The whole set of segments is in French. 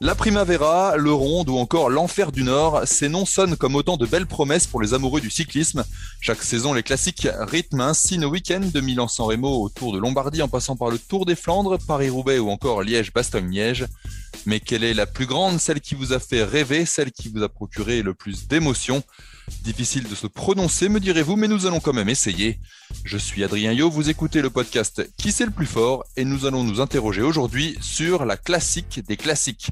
La Primavera, le Ronde ou encore l'Enfer du Nord, ces noms sonnent comme autant de belles promesses pour les amoureux du cyclisme. Chaque saison, les classiques rythment ainsi nos week-ends de Milan-San Remo au Tour de Lombardie en passant par le Tour des Flandres, Paris-Roubaix ou encore Liège-Bastogne-Liège. Mais quelle est la plus grande, celle qui vous a fait rêver, celle qui vous a procuré le plus d'émotions? Difficile de se prononcer, me direz-vous, mais nous allons quand même essayer. Je suis Adrien Yo, vous écoutez le podcast Qui c'est le plus fort? Et nous allons nous interroger aujourd'hui sur la classique des classiques.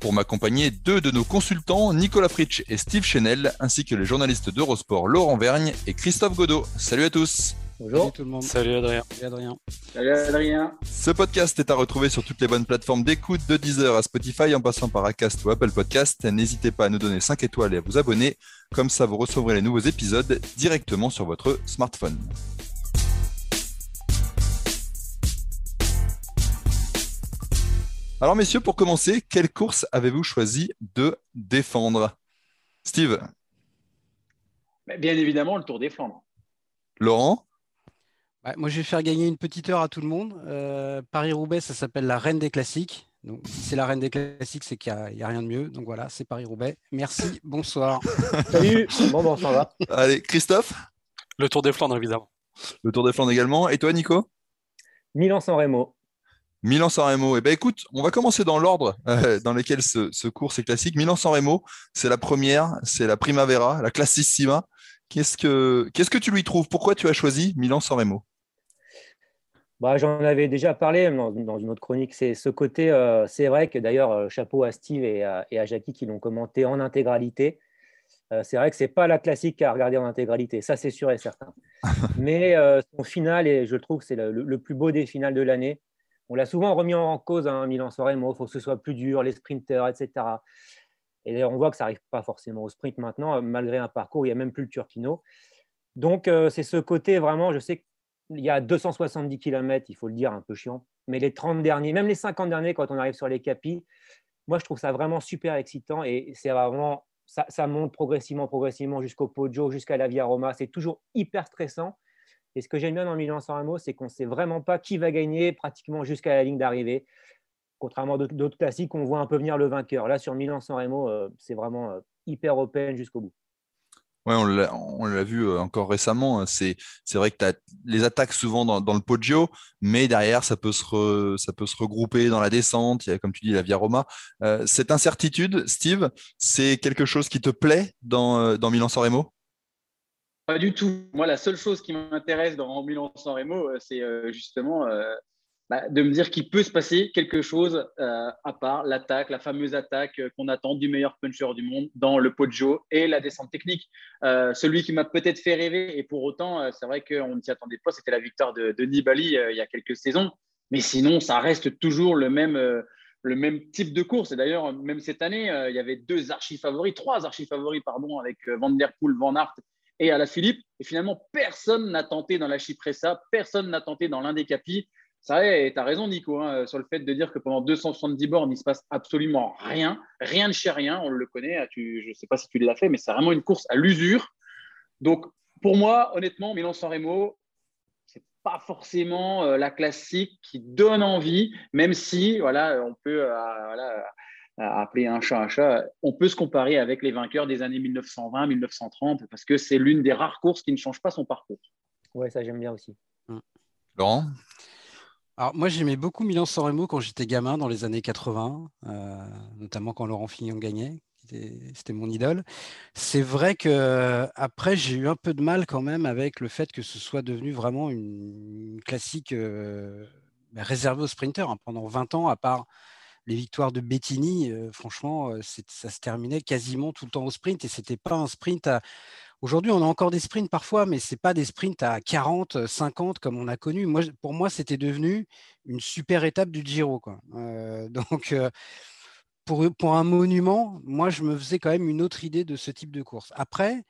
Pour m'accompagner, deux de nos consultants, Nicolas Fritsch et Steve Chenel, ainsi que les journalistes d'Eurosport Laurent Vergne et Christophe Godot. Salut à tous Bonjour Salut tout le monde. Salut Adrien. Salut Adrien. Salut Adrien. Ce podcast est à retrouver sur toutes les bonnes plateformes d'écoute de Deezer à Spotify en passant par Acast ou Apple Podcast. N'hésitez pas à nous donner 5 étoiles et à vous abonner. Comme ça, vous recevrez les nouveaux épisodes directement sur votre smartphone. Alors messieurs, pour commencer, quelle course avez-vous choisi de défendre? Steve Bien évidemment, le Tour des Flandres. Laurent moi, je vais faire gagner une petite heure à tout le monde. Euh, Paris-Roubaix, ça s'appelle la reine des classiques. Donc, si c'est la reine des classiques, c'est qu'il n'y a, rien de mieux. Donc voilà, c'est Paris-Roubaix. Merci, bonsoir. Salut, bon, bon, ça va. Allez, Christophe? Le Tour des Flandres, évidemment. Le Tour des Flandres également. Et toi, Nico? Milan-San Remo. Milan-San Remo. Eh bien, écoute, on va commencer dans l'ordre euh, dans lequel ce, ce cours est classique. Milan-San Remo, c'est la première, c'est la Primavera, la Classissima. Qu'est-ce que, qu'est-ce que tu lui trouves? Pourquoi tu as choisi Milan-San Remo? Bah, J'en avais déjà parlé dans, une autre chronique. C'est ce côté, euh, c'est vrai que d'ailleurs, euh, chapeau à Steve et à, et Jackie qui l'ont commenté en intégralité. Euh, c'est vrai que ce n'est pas la classique à regarder en intégralité, ça c'est sûr et certain. Mais son final, et je trouve que c'est le, plus beau des finales de l'année. On l'a souvent remis en cause, hein, Milan-San Remo, il faut que ce soit plus dur, les sprinters, etc. Et d'ailleurs, on voit que ça n'arrive pas forcément au sprint maintenant, malgré un parcours où il n'y a même plus le Turquino. Donc, c'est ce côté vraiment, je sais il y a 270 km, il faut le dire, un peu chiant. Mais les 30 derniers, même les 50 derniers, quand on arrive sur les capis, moi, je trouve ça vraiment super excitant et ça, monte progressivement, progressivement jusqu'au Poggio, jusqu'à la Via Roma. C'est toujours hyper stressant. Et ce que j'aime bien dans Milan-San Remo, c'est qu'on ne sait vraiment pas qui va gagner pratiquement jusqu'à la ligne d'arrivée. Contrairement à d'autres classiques, on voit un peu venir le vainqueur. Là, sur Milan-San Remo, euh, c'est vraiment euh, hyper open jusqu'au bout. Ouais, on l'a vu euh, encore récemment. Hein. C'est vrai que tu as les attaques souvent dans, le Poggio, mais derrière, ça peut, se ça peut se regrouper dans la descente. Il y a, comme tu dis, la Via Roma. Euh, cette incertitude, Steve, c'est quelque chose qui te plaît dans, euh, dans Milan-San Remo? Pas du tout. Moi, la seule chose qui m'intéresse dans Milan-San Remo, c'est justement bah, de me dire qu'il peut se passer quelque chose euh, à part l'attaque, la fameuse attaque euh, qu'on attend du meilleur puncher du monde dans le Poggio et la descente technique. Euh, celui qui m'a peut-être fait rêver, et pour autant, c'est vrai qu'on ne s'y attendait pas, c'était la victoire de, de Nibali il y a quelques saisons. Mais sinon, ça reste toujours le même, le même type de course. Et d'ailleurs, même cette année, il y avait deux archi-favoris, trois archi-favoris, pardon, avec Van Der Poel, Van Aert et Alaphilippe. Et finalement, personne n'a tenté dans la Cipressa, personne n'a tenté dans capis. Ça tu as raison, Nico, hein, sur le fait de dire que pendant 270 bornes, il ne se passe absolument rien, rien de chez rien, on le connaît. Hein, je ne sais pas si tu l'as fait, mais c'est vraiment une course à l'usure. Donc, pour moi, honnêtement, Milan-San Remo, c'est pas forcément euh, la classique qui donne envie, même si, voilà, on peut euh, appeler un chat un chat. On peut se comparer avec les vainqueurs des années 1920, 1930, parce que c'est l'une des rares courses qui ne change pas son parcours. Ouais, ça j'aime bien aussi. Laurent? Alors, moi, j'aimais beaucoup Milan-San Remo quand j'étais gamin dans les années 80, euh, notamment quand Laurent Fignon gagnait. C'était mon idole. C'est vrai que après, j'ai eu un peu de mal quand même avec le fait que ce soit devenu vraiment une, classique euh, bah, réservée aux sprinters. Hein. Pendant 20 ans, à part les victoires de Bettini, euh, franchement, ça se terminait quasiment tout le temps au sprint et c'était pas un sprint Aujourd'hui, on a encore des sprints parfois, mais ce n'est pas des sprints à 40, 50 comme on a connu. Moi, pour moi, c'était devenu une super étape du Giro. Quoi. donc, pour, pour, un monument, moi, je me faisais quand même une autre idée de ce type de course. Après,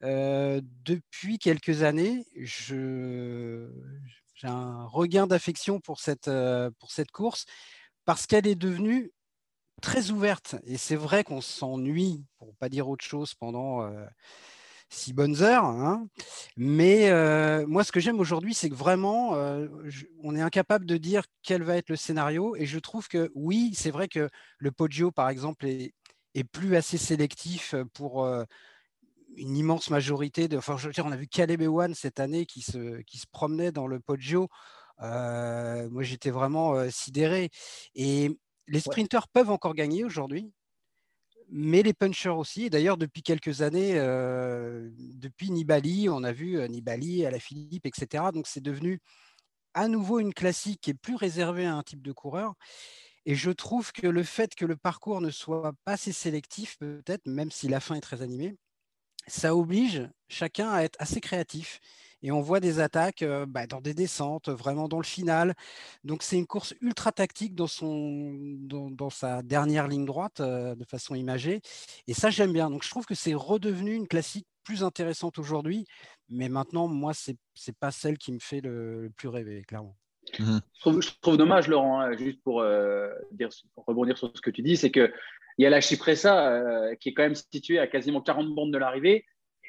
depuis quelques années, j'ai un regain d'affection pour cette, pour cette course parce qu'elle est devenue très ouverte. Et c'est vrai qu'on s'ennuie, pour ne pas dire autre chose, pendant six bonnes heures. Hein. Mais moi, ce que j'aime aujourd'hui, c'est que vraiment, on est incapable de dire quel va être le scénario. Et je trouve que oui, c'est vrai que le Poggio, par exemple, est, est plus assez sélectif pour une immense majorité de. Enfin, je veux dire, on a vu Caleb Ewan cette année qui se, qui se promenait dans le Poggio. Euh, moi, j'étais vraiment euh, sidéré. Et les sprinters peuvent encore gagner aujourd'hui, mais les punchers aussi. D'ailleurs, depuis quelques années, euh, depuis Nibali, on a vu Nibali, à la Philippe, etc. Donc, c'est devenu à nouveau une classique qui est plus réservée à un type de coureur. Et je trouve que le fait que le parcours ne soit pas assez sélectif, peut-être, même si la fin est très animée, ça oblige chacun à être assez créatif. Et on voit des attaques bah, dans des descentes, vraiment dans le final. Donc c'est une course ultra tactique dans, son, dans, sa dernière ligne droite, de façon imagée. Et ça, j'aime bien. Donc je trouve que c'est redevenu une classique plus intéressante aujourd'hui. Mais maintenant, moi, ce n'est pas celle qui me fait le, plus rêver, clairement. Mmh je, trouve, dommage, Laurent, hein, juste pour, dire, pour rebondir sur ce que tu dis, c'est que il y a la Chypressa euh, qui est quand même située à quasiment 40 bandes de l'arrivée.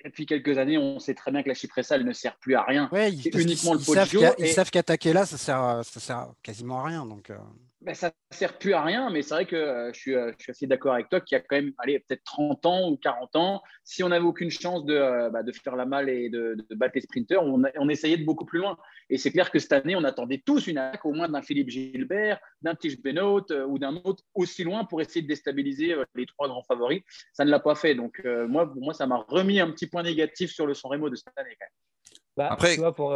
Depuis quelques années, on sait très bien que la Chypressa, elle ne sert plus à rien. Ouais, uniquement le Poggio. Ils, savent qu'attaquer là, ça sert, ça sert quasiment à rien. Donc, euh ben, ça ne sert plus à rien, mais c'est vrai que euh, je, suis, euh, je, suis, assez d'accord avec toi qu'il y a quand même peut-être 30 ans ou 40 ans, si on n'avait aucune chance de, euh, bah, de, faire la malle et de, de battre les sprinters, on, on, essayait de beaucoup plus loin. Et c'est clair que cette année, on attendait tous une attaque au moins d'un Philippe Gilbert, d'un Tige Benoît ou d'un autre aussi loin pour essayer de déstabiliser les trois grands favoris. Ça ne l'a pas fait. Donc, moi, pour moi, ça m'a remis un petit point négatif sur le San Remo de cette année. Quand même. Bah, Après, tu vois, pour,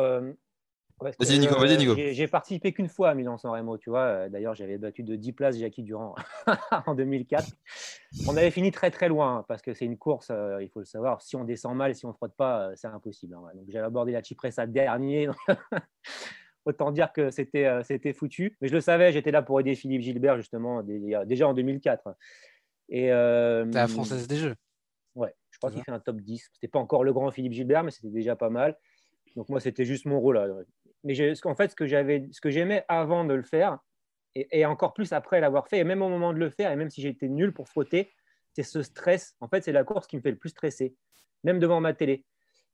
vas-y, Nico, vas-y, Nico. J'ai participé qu'une fois à Milan-San Remo, tu vois. Euh, d'ailleurs, j'avais battu de 10 places Jackie Durand en 2004. On avait fini très, très loin hein, parce que c'est une course, euh, il faut le savoir. Si on descend mal, si on ne frotte pas, euh, c'est impossible. Hein, donc, j'avais abordé la Cipressa dernier. Autant dire que c'était foutu. Mais je le savais, j'étais là pour aider Philippe Gilbert, justement, déjà en 2004. Et, la Française des Jeux. Ouais, je crois qu'il fait un top 10. C'était pas encore le grand Philippe Gilbert, mais c'était déjà pas mal. Donc moi, c'était juste mon rôle. Mais en fait, ce que j'aimais avant de le faire, et, encore plus après l'avoir fait, et même au moment de le faire, et même si j'étais nul pour frotter, c'est ce stress. En fait, c'est la course qui me fait le plus stresser, même devant ma télé.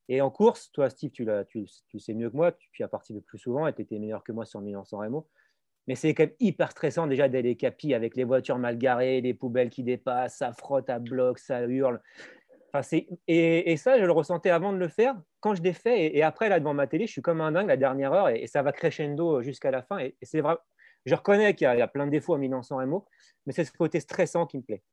Et en course, toi, Steve, tu, tu, tu sais mieux que moi, tu, as participé plus souvent et tu étais meilleur que moi sur Milan-San Remo. Mais c'est quand même hyper stressant déjà d'aller capi avec les voitures mal garées, les poubelles qui dépassent, ça frotte à bloc, ça hurle et, ça, je le ressentais avant de le faire. Quand je l'ai fait, et, après, là, devant ma télé, je suis comme un dingue la dernière heure, et, ça va crescendo jusqu'à la fin. Et, c'est vrai, je reconnais qu'il y, a plein de défauts à Milan San Remo, mais c'est ce côté stressant qui me plaît.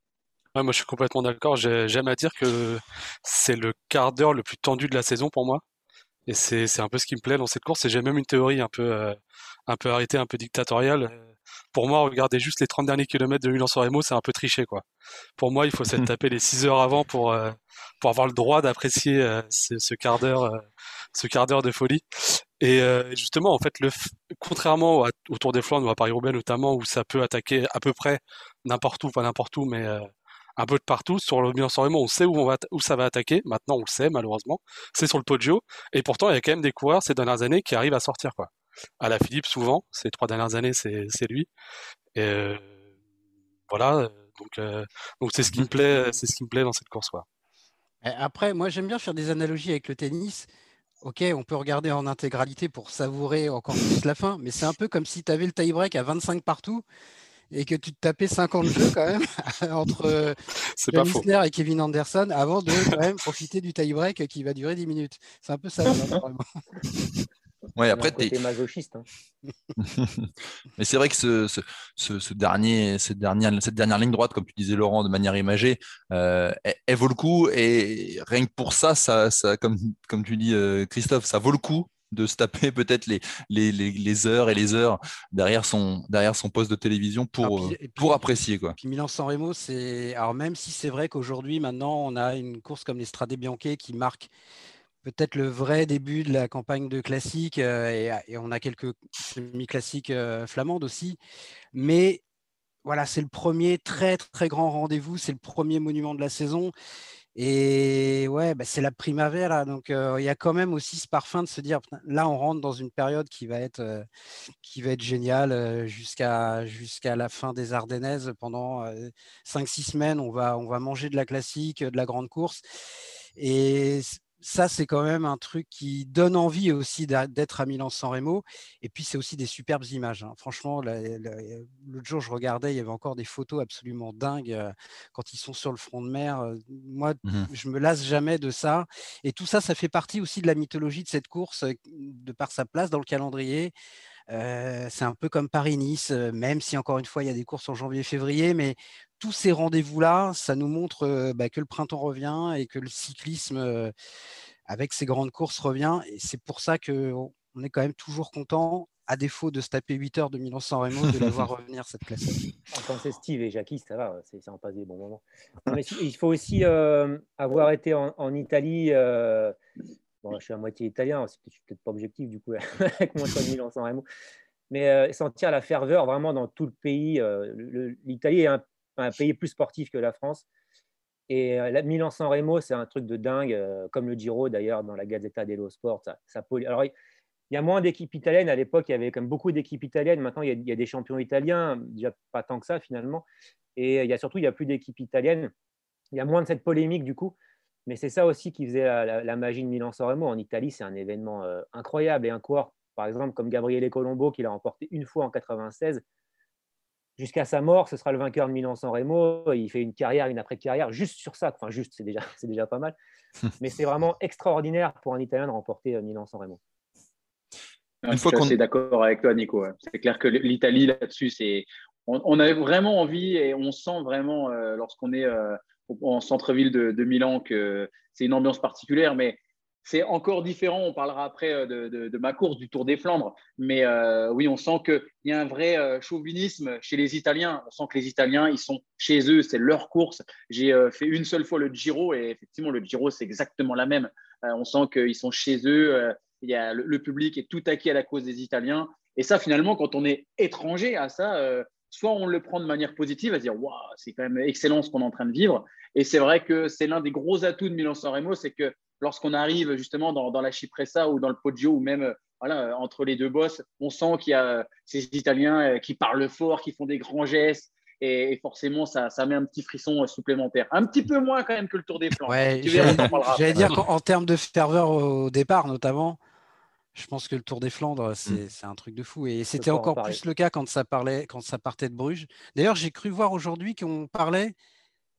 moi, je suis complètement d'accord. J'aime à dire que c'est le quart d'heure le plus tendu de la saison pour moi. Et c'est un peu ce qui me plaît dans cette course. Et j'ai même une théorie un peu, euh, un peu arrêtée, un peu dictatoriale pour moi, regarder juste les 30 derniers kilomètres de Milan-San Remo, c'est un peu triché, quoi. Pour moi, il faut s'être tapé les 6 heures avant pour, euh, pour avoir le droit d'apprécier euh, ce, quart d'heure, euh, ce quart d'heure de folie. Et justement, en fait, le, contrairement au Tour des Flandres ou à Paris-Roubaix notamment, où ça peut attaquer à peu près n'importe où, pas n'importe où, mais un peu de partout. Sur le Milan-San Remo, on sait où, on va, où ça va attaquer. Maintenant, on le sait, malheureusement. C'est sur le Poggio. Et pourtant, il y a quand même des coureurs ces dernières années qui arrivent à sortir, quoi à la Philippe souvent. Ces trois dernières années, c'est lui. Et euh, voilà. Donc euh, donc c'est ce qui me plaît, c'est ce qui me plaît dans cette course. Après, moi j'aime bien faire des analogies avec le tennis. Ok, on peut regarder en intégralité pour savourer encore plus la fin, mais c'est un peu comme si tu avais le tie-break à 25 partout et que tu te tapais 50 jeux quand même entre John et Kevin Anderson avant de quand même profiter du tie-break qui va durer 10 minutes. C'est un peu ça. Ouais, après, tu masochiste. Hein. Mais c'est vrai que ce, ce, dernier, cette, dernière, cette dernière ligne droite, comme tu disais, Laurent, de manière imagée, euh, elle, vaut le coup. Et rien que pour ça, ça, ça comme, comme tu dis, euh, Christophe, ça vaut le coup de se taper peut-être les, les, heures et les heures derrière son, derrière son poste de télévision pour, euh, pour apprécier. Quoi. Puis Milan-San Remo, c'est. Alors, même si c'est vrai qu'aujourd'hui, maintenant, on a une course comme l'Estrade Bianche qui marque peut-être le vrai début de la campagne de classique euh, et, on a quelques semi-classiques euh, flamandes aussi. Mais voilà, c'est le premier très très grand rendez-vous, c'est le premier monument de la saison. Et ouais, bah, c'est la primavera. Donc, il y a quand même aussi ce parfum de se dire, là, on rentre dans une période qui va être, qui va être géniale jusqu'à jusqu'à la fin des Ardennaises. Pendant 5-6 semaines, on va, on va manger de la classique, de la grande course. Et ça, c'est quand même un truc qui donne envie aussi d'être à Milan-San Remo. Et puis, c'est aussi des superbes images. Hein. Franchement, l'autre jour, je regardais, il y avait encore des photos absolument dingues euh, quand ils sont sur le front de mer. Euh, moi, mmh je me lasse jamais de ça. Et tout ça, ça fait partie aussi de la mythologie de cette course, euh, de par sa place dans le calendrier c'est un peu comme Paris-Nice, même si encore une fois il y a des courses en janvier-février, mais tous ces rendez-vous-là, ça nous montre bah, que le printemps revient et que le cyclisme, avec ses grandes courses, revient. Et c'est pour ça qu'on est quand même toujours content, à défaut de se taper 8 heures de Milan-San Remo, de la voir revenir cette classe. Quand c'est Steve et Jackie, ça va, c'est en passe des bons moments. il faut aussi avoir été en, en Italie Bon, je suis à moitié italien, c'est peut-être pas objectif du coup avec mon choix de Milan San Remo. Mais euh, sentir la ferveur vraiment dans tout le pays. Euh, L'Italie est un, pays plus sportif que la France. Et euh, Milan San Remo, c'est un truc de dingue, comme le Giro d'ailleurs dans la Gazzetta dello Sport. Alors, il y a moins d'équipes italiennes. À l'époque, il y avait comme beaucoup d'équipes italiennes. Maintenant, il y, a, il y, a, des champions italiens, déjà pas tant que ça finalement. Et il y a surtout, il n'y a plus d'équipes italiennes. Il y a moins de cette polémique du coup. Mais c'est ça aussi qui faisait la, magie de Milan-San Remo. En Italie, c'est un événement euh, incroyable. Et un coureur, par exemple, comme Gabriele Colombo, qui l'a remporté une fois en 96, jusqu'à sa mort, ce sera le vainqueur de Milan-San Remo. Il fait une carrière, une après-carrière, juste sur ça. Enfin, juste, c'est déjà, c'est déjà pas mal. Mais c'est vraiment extraordinaire pour un Italien de remporter euh, Milan-San Remo. je suis assez d'accord avec toi, Nico. C'est clair que l'Italie, là-dessus, c'est on, on, a vraiment envie et on sent vraiment euh, lorsqu'on est en centre-ville de, Milan que c'est une ambiance particulière, mais c'est encore différent. On parlera après euh, de, ma course du Tour des Flandres. Mais euh, oui, on sent qu'il y a un vrai euh, chauvinisme chez les Italiens. On sent que les Italiens, ils sont chez eux, c'est leur course. J'ai fait une seule fois le Giro et effectivement, le Giro, c'est exactement la même. on sent qu'ils sont chez eux. Il y a, le, public est tout acquis à la cause des Italiens. Et ça, finalement, quand on est étranger à ça, soit on le prend de manière positive, à dire waouh, c'est quand même excellent ce qu'on est en train de vivre. Et c'est vrai que c'est l'un des gros atouts de Milan-San Remo, c'est que lorsqu'on arrive justement dans, la Cipressa ou dans le Poggio ou même euh, voilà, entre les deux bosses, on sent qu'il y a ces Italiens euh, qui parlent fort, qui font des grands gestes. Et, forcément, ça, ça, met un petit frisson euh, supplémentaire. Un petit peu moins quand même que le Tour des Flandres. Ouais, J'allais dire qu'en termes de ferveur au départ, notamment, je pense que le Tour des Flandres, mmh. c'est un truc de fou. Et c'était encore plus le cas quand ça, parlait, quand ça partait de Bruges. D'ailleurs, j'ai cru voir aujourd'hui qu'on parlait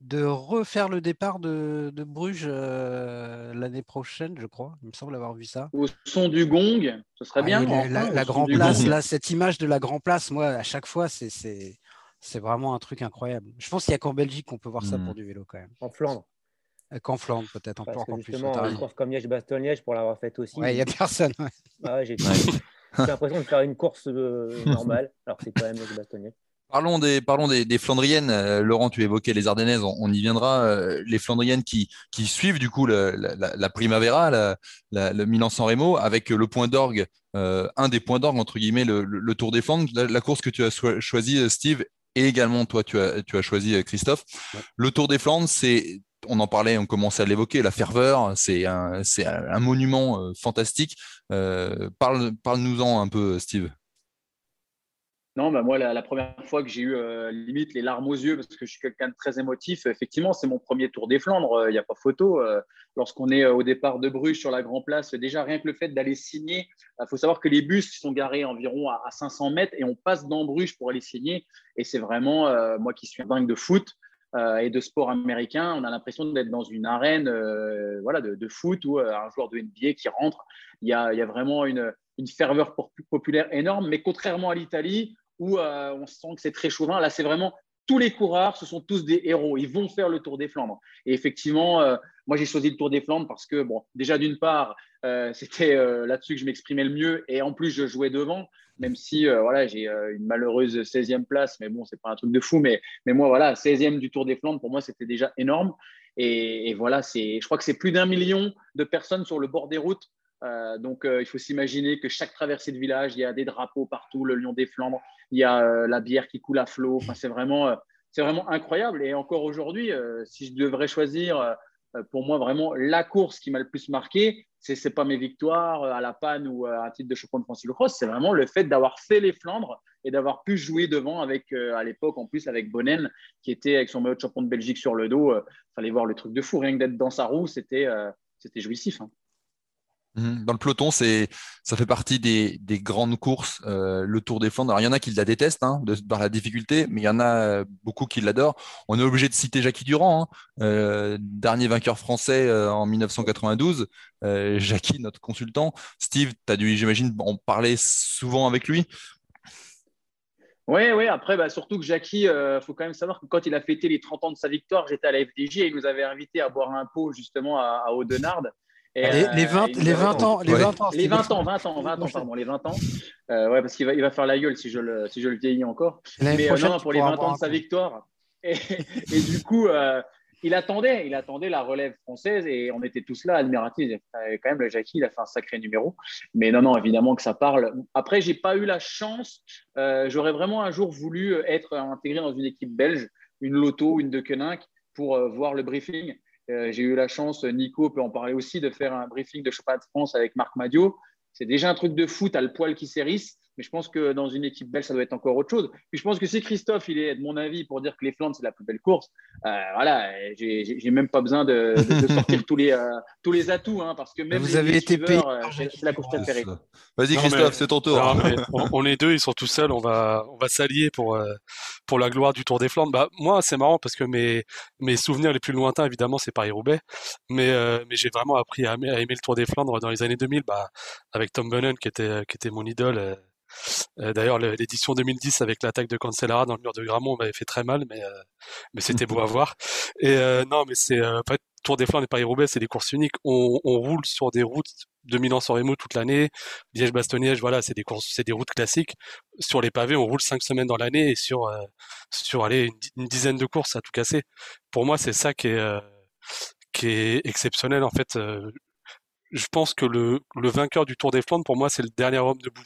de refaire le départ de, Bruges euh, l'année prochaine, je crois. Il me semble avoir vu ça. Au son du gong, ce serait ah, bien. la, la Grand Place, là, cette image de la Grand Place, moi, à chaque fois, c'est vraiment un truc incroyable. Je pense qu'il n'y a qu'en Belgique qu'on peut voir ça mmh. pour du vélo quand même. En Flandre. Qu'en Flandre, peut-être encore plus. Justement, une course comme Liège-Bastogne-Liège, pour l'avoir faite aussi. il n'y a personne. j'ai l'impression de faire une course euh, normale, alors c'est quand même Liège-Bastogne-Liège. Parlons des, parlons des, Flandriennes. Euh, Laurent, tu évoquais les Ardennaises, on, y viendra. Euh, les Flandriennes qui, qui suivent du coup la, la, Primavera, le Milan-San Remo, avec le point d'orgue, un des points d'orgue, entre guillemets, le, Tour des Flandres. La, course que tu as choisie, Steve, et également toi, tu as, tu as choisi Christophe. Le Tour des Flandres, c'est on en parlait, on commençait à l'évoquer, la ferveur, c'est un, monument euh, fantastique. Euh, parle, nous-en un peu, Steve. Non, bah moi, la, première fois que j'ai eu euh, limite les larmes aux yeux, parce que je suis quelqu'un de très émotif, effectivement, c'est mon premier tour des Flandres, il n'y a pas photo. Lorsqu'on est au départ de Bruges sur la Grand Place, déjà rien que le fait d'aller signer, il faut savoir que les bus sont garés environ à, 500 mètres et on passe dans Bruges pour aller signer. Et c'est vraiment, moi qui suis un dingue de foot, euh, et de sport américain, on a l'impression d'être dans une arène euh, voilà, de, foot où euh, un joueur de NBA qui rentre, il y a, vraiment une, ferveur populaire énorme. Mais contrairement à l'Italie, où on sent que c'est très chauvin, là c'est vraiment tous les coureurs, ce sont tous des héros. Ils vont faire le Tour des Flandres. Et effectivement, moi, j'ai choisi le Tour des Flandres parce que, bon, déjà, d'une part, c'était là-dessus que je m'exprimais le mieux. Et en plus, je jouais devant, même si, voilà, j'ai une malheureuse 16e place. Mais bon, c'est pas un truc de fou. Mais, mais moi, voilà, 16e du Tour des Flandres, pour moi, c'était déjà énorme. Et, et voilà, je crois que c'est plus d'un million de personnes sur le bord des routes euh, donc, euh, il faut s'imaginer que chaque traversée de village, il y a des drapeaux partout, le lion des Flandres, il y a euh, la bière qui coule à flot. Enfin, c'est vraiment, c'est vraiment incroyable. Et encore aujourd'hui, si je devrais choisir pour moi vraiment la course qui m'a le plus marqué, c'est c'est pas mes victoires à la panne ou à un titre de champion de France Cross, c'est vraiment le fait d'avoir fait les Flandres et d'avoir pu jouer devant avec à l'époque en plus avec Bonnen qui était avec son maillot de champion de Belgique sur le dos. fallait voir le truc de fou, rien que d'être dans sa roue, c'était c'était jouissif. Hein. Mhm. Dans le peloton, c'est, ça fait partie des, des grandes courses, euh, le Tour des Flandres. Alors, il y en a qui la détestent hein, de, par la difficulté, mais il y en a euh, beaucoup qui l'adorent. On est obligé de citer Jackie Durand, hein, euh, dernier vainqueur français en 1992. Euh, Jackie, notre consultant. Steve, tu as dû, j'imagine, en parler souvent avec lui. Oui, oui. Après, bah, surtout que Jackie, il faut quand même savoir que quand il a fêté les 30 ans de sa victoire, j'étais à la FDJ et il nous avait invité à boire un pot justement à, à Audenarde les, 20, les 20 ans, les 20 ans, les 20 ans, 20 ans, 20 ans, pardon, les 20 ans. Euh, ouais, parce qu'il va, il va faire la gueule si je le, si je le vieillis encore. Mais euh, non, pour les 20 ans de sa victoire. Et, et du coup, euh, il attendait, il attendait la relève française et on était tous là admiratifs. Quand même, le Jackie, il a fait un sacré numéro. Mais non, non, évidemment que ça parle. Après, j'ai pas eu la chance. Euh, J'aurais vraiment un jour voulu être intégré dans une équipe belge, une Loto, une De Koenig, pour euh, voir le briefing. Euh, j'ai eu la chance, Nico peut en parler aussi, de faire un briefing de championnat de France avec Marc Madio. C'est déjà un truc de foot, à le poil qui s'érisse. Mais je pense que dans une équipe belge, ça doit être encore autre chose. Puis je pense que si Christophe, il est de mon avis pour dire que les Flandres, c'est la plus belle course, euh, voilà, j'ai même pas besoin de, sortir tous les, euh, tous les atouts, hein, parce que même vous avez été payé, euh, c'est la course préférée. Vas-y Christophe, c'est ton tour. on, est deux, ils sont tout seuls, on va, on va s'allier pour, pour la gloire du Tour des Flandres. Bah, moi, c'est marrant parce que mes, mes souvenirs les plus lointains, évidemment, c'est Paris-Roubaix, mais, mais j'ai vraiment appris à aimer, à aimer, le Tour des Flandres dans les années 2000, bah, avec Tom Bunnan qui était, qui était mon idole euh, d'ailleurs, l'édition 2010 avec l'attaque de Cancellara dans le mur de Gramont m'avait fait très mal, mais, euh, c'était beau à voir. Euh, non, mais c'est Tour des Flandres et Paris-Roubaix, c'est des courses uniques. On, roule sur des routes de Milan-San Remo toute l'année. Liège-Bastogne-Liège, voilà, c'est des courses, c'est des routes classiques. Sur les pavés, on roule cinq semaines dans l'année et sur une, dizaine de courses à tout casser. Pour moi, c'est ça qui est qui est exceptionnel en fait. Je pense que le, vainqueur du Tour des Flandres, pour moi, c'est le dernier homme debout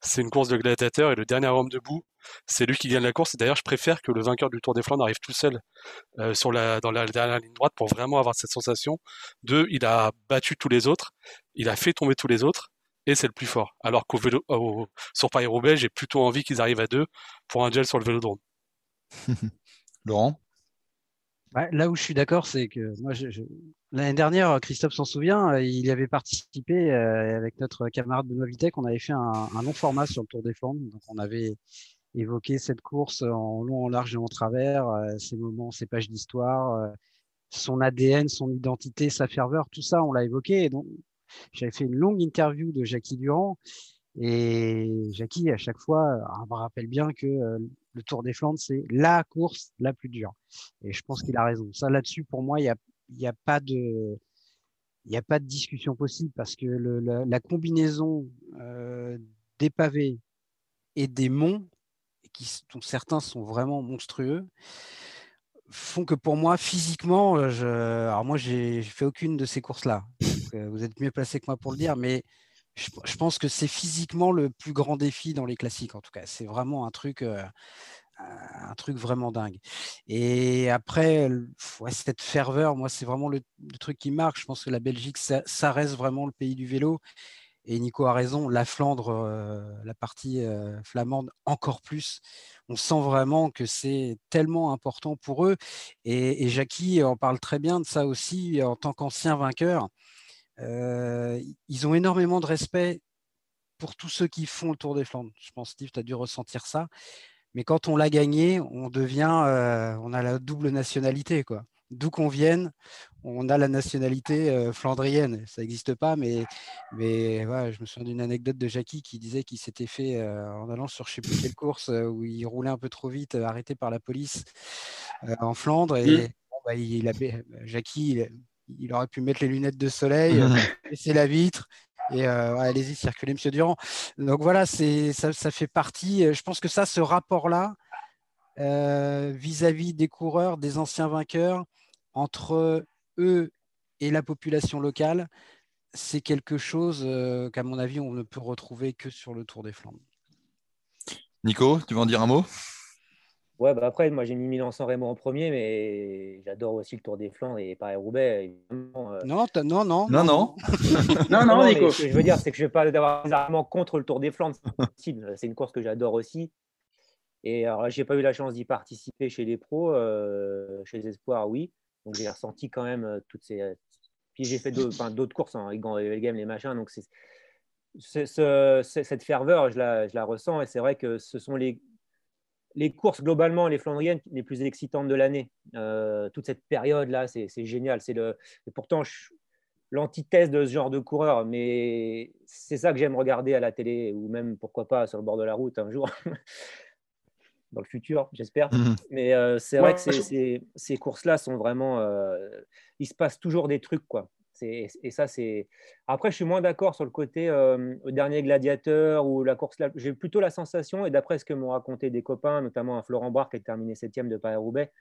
c'est une course de gladiateur et le dernier homme debout, c'est lui qui gagne la course. D'ailleurs, je préfère que le vainqueur du Tour des Flandres arrive tout seul euh, dans la dernière ligne droite pour vraiment avoir cette sensation de il a battu tous les autres, il a fait tomber tous les autres et c'est le plus fort. Alors qu'au vélo, sur Paris-Roubaix, j'ai plutôt envie qu'ils arrivent à deux pour un gel sur le vélodrome. Laurent? Là où je suis d'accord, c'est que moi, l'année dernière, Christophe s'en souvient, euh, il y avait participé euh, avec notre camarade Benoît Vitek. On avait fait un, long format sur le Tour des Flandres. Donc, on avait évoqué cette course en long, en large et en travers, euh, ses moments, ses pages d'histoire, son ADN, son identité, sa ferveur, tout ça, on l'a évoqué. Et donc, j'avais fait une longue interview de Jackie Durand. Et Jackie, à chaque fois, me rappelle bien que le Tour des Flandres, c'est la course la plus dure. Et je pense qu'il a raison. Ça, là-dessus, pour moi, il n'y a, pas de. Discussion possible parce que la, combinaison euh, des pavés et des monts, qui, dont certains sont vraiment monstrueux, font que pour moi, physiquement, euh, je... alors moi, j'ai fait aucune de ces courses-là. Euh, vous êtes mieux placé que moi pour le dire, mais je, pense que c'est physiquement le plus grand défi dans les classiques, en tout cas. C'est vraiment un truc, euh, un truc vraiment dingue. Et après, cette ferveur, moi, c'est vraiment le, truc qui marque. Je pense que la Belgique, ça, reste vraiment le pays du vélo. Et Nico a raison, la Flandre, euh, la partie euh, flamande, encore plus. On sent vraiment que c'est tellement important pour eux. Et, et Jackie en parle très bien de ça aussi en tant qu'ancien vainqueur euh, ils ont énormément de respect pour tous ceux qui font le Tour des Flandres. Je pense, Steve, tu as dû ressentir ça. Mais quand on l'a gagné, on devient, euh, on a la double nationalité, quoi. d'où qu'on vienne, on a la nationalité flandrienne. Ça n'existe pas, mais, mais je me souviens d'une anecdote de Jackie qui disait qu'il s'était fait, en allant sur je ne sais plus quelle course, où il roulait un peu trop vite, arrêté par la police en Flandre. Et mmh. bah, il, Jackie, il, aurait pu mettre les lunettes de soleil, laisser la vitre. Et allez-y, circulez, monsieur Durand. Donc voilà, ça, ça fait partie. Je pense que ça, ce rapport-là, vis-à-vis des coureurs, des anciens vainqueurs, entre eux et la population locale, c'est quelque chose euh, qu'à mon avis, on ne peut retrouver que sur le Tour des Flandres. Nico, tu veux en dire un mot? Ouais, bah après, moi j'ai mis Milan-San Remo en premier, mais j'adore aussi le Tour des Flandres et Paris-Roubaix. Euh. Non, non, non. Non, non. non, non, Nico. Ce que je veux dire, c'est que je ne vais pas avoir des arguments contre le Tour des Flandres. C'est une course que j'adore aussi. Et alors, j'ai pas eu la chance d'y participer chez les pros, euh, chez les Espoirs, oui. Donc j'ai ressenti quand même euh, toutes ces. Euh, puis j'ai fait d'autres courses, hein, les games, les machins. Donc c'est, cette ferveur, je la, je la ressens. Et c'est vrai que ce sont les, les courses globalement, les Flandriennes, les plus excitantes de l'année. Euh, toute cette période-là, c'est génial. C'est le, et pourtant, l'antithèse de ce genre de coureur, mais c'est ça que j'aime regarder à la télé ou même, pourquoi pas, sur le bord de la route un jour. dans le futur, j'espère. Mhm. Mais euh, c'est vrai que ces, ces, courses-là sont vraiment. Euh, il se passe toujours des trucs, quoi. Et ça, c'est. Après, je suis moins d'accord sur le côté euh, dernier gladiateur ou la course. J'ai plutôt la sensation, et d'après ce que m'ont raconté des copains, notamment un Florent Barre qui a terminé septième de Paris-Roubaix,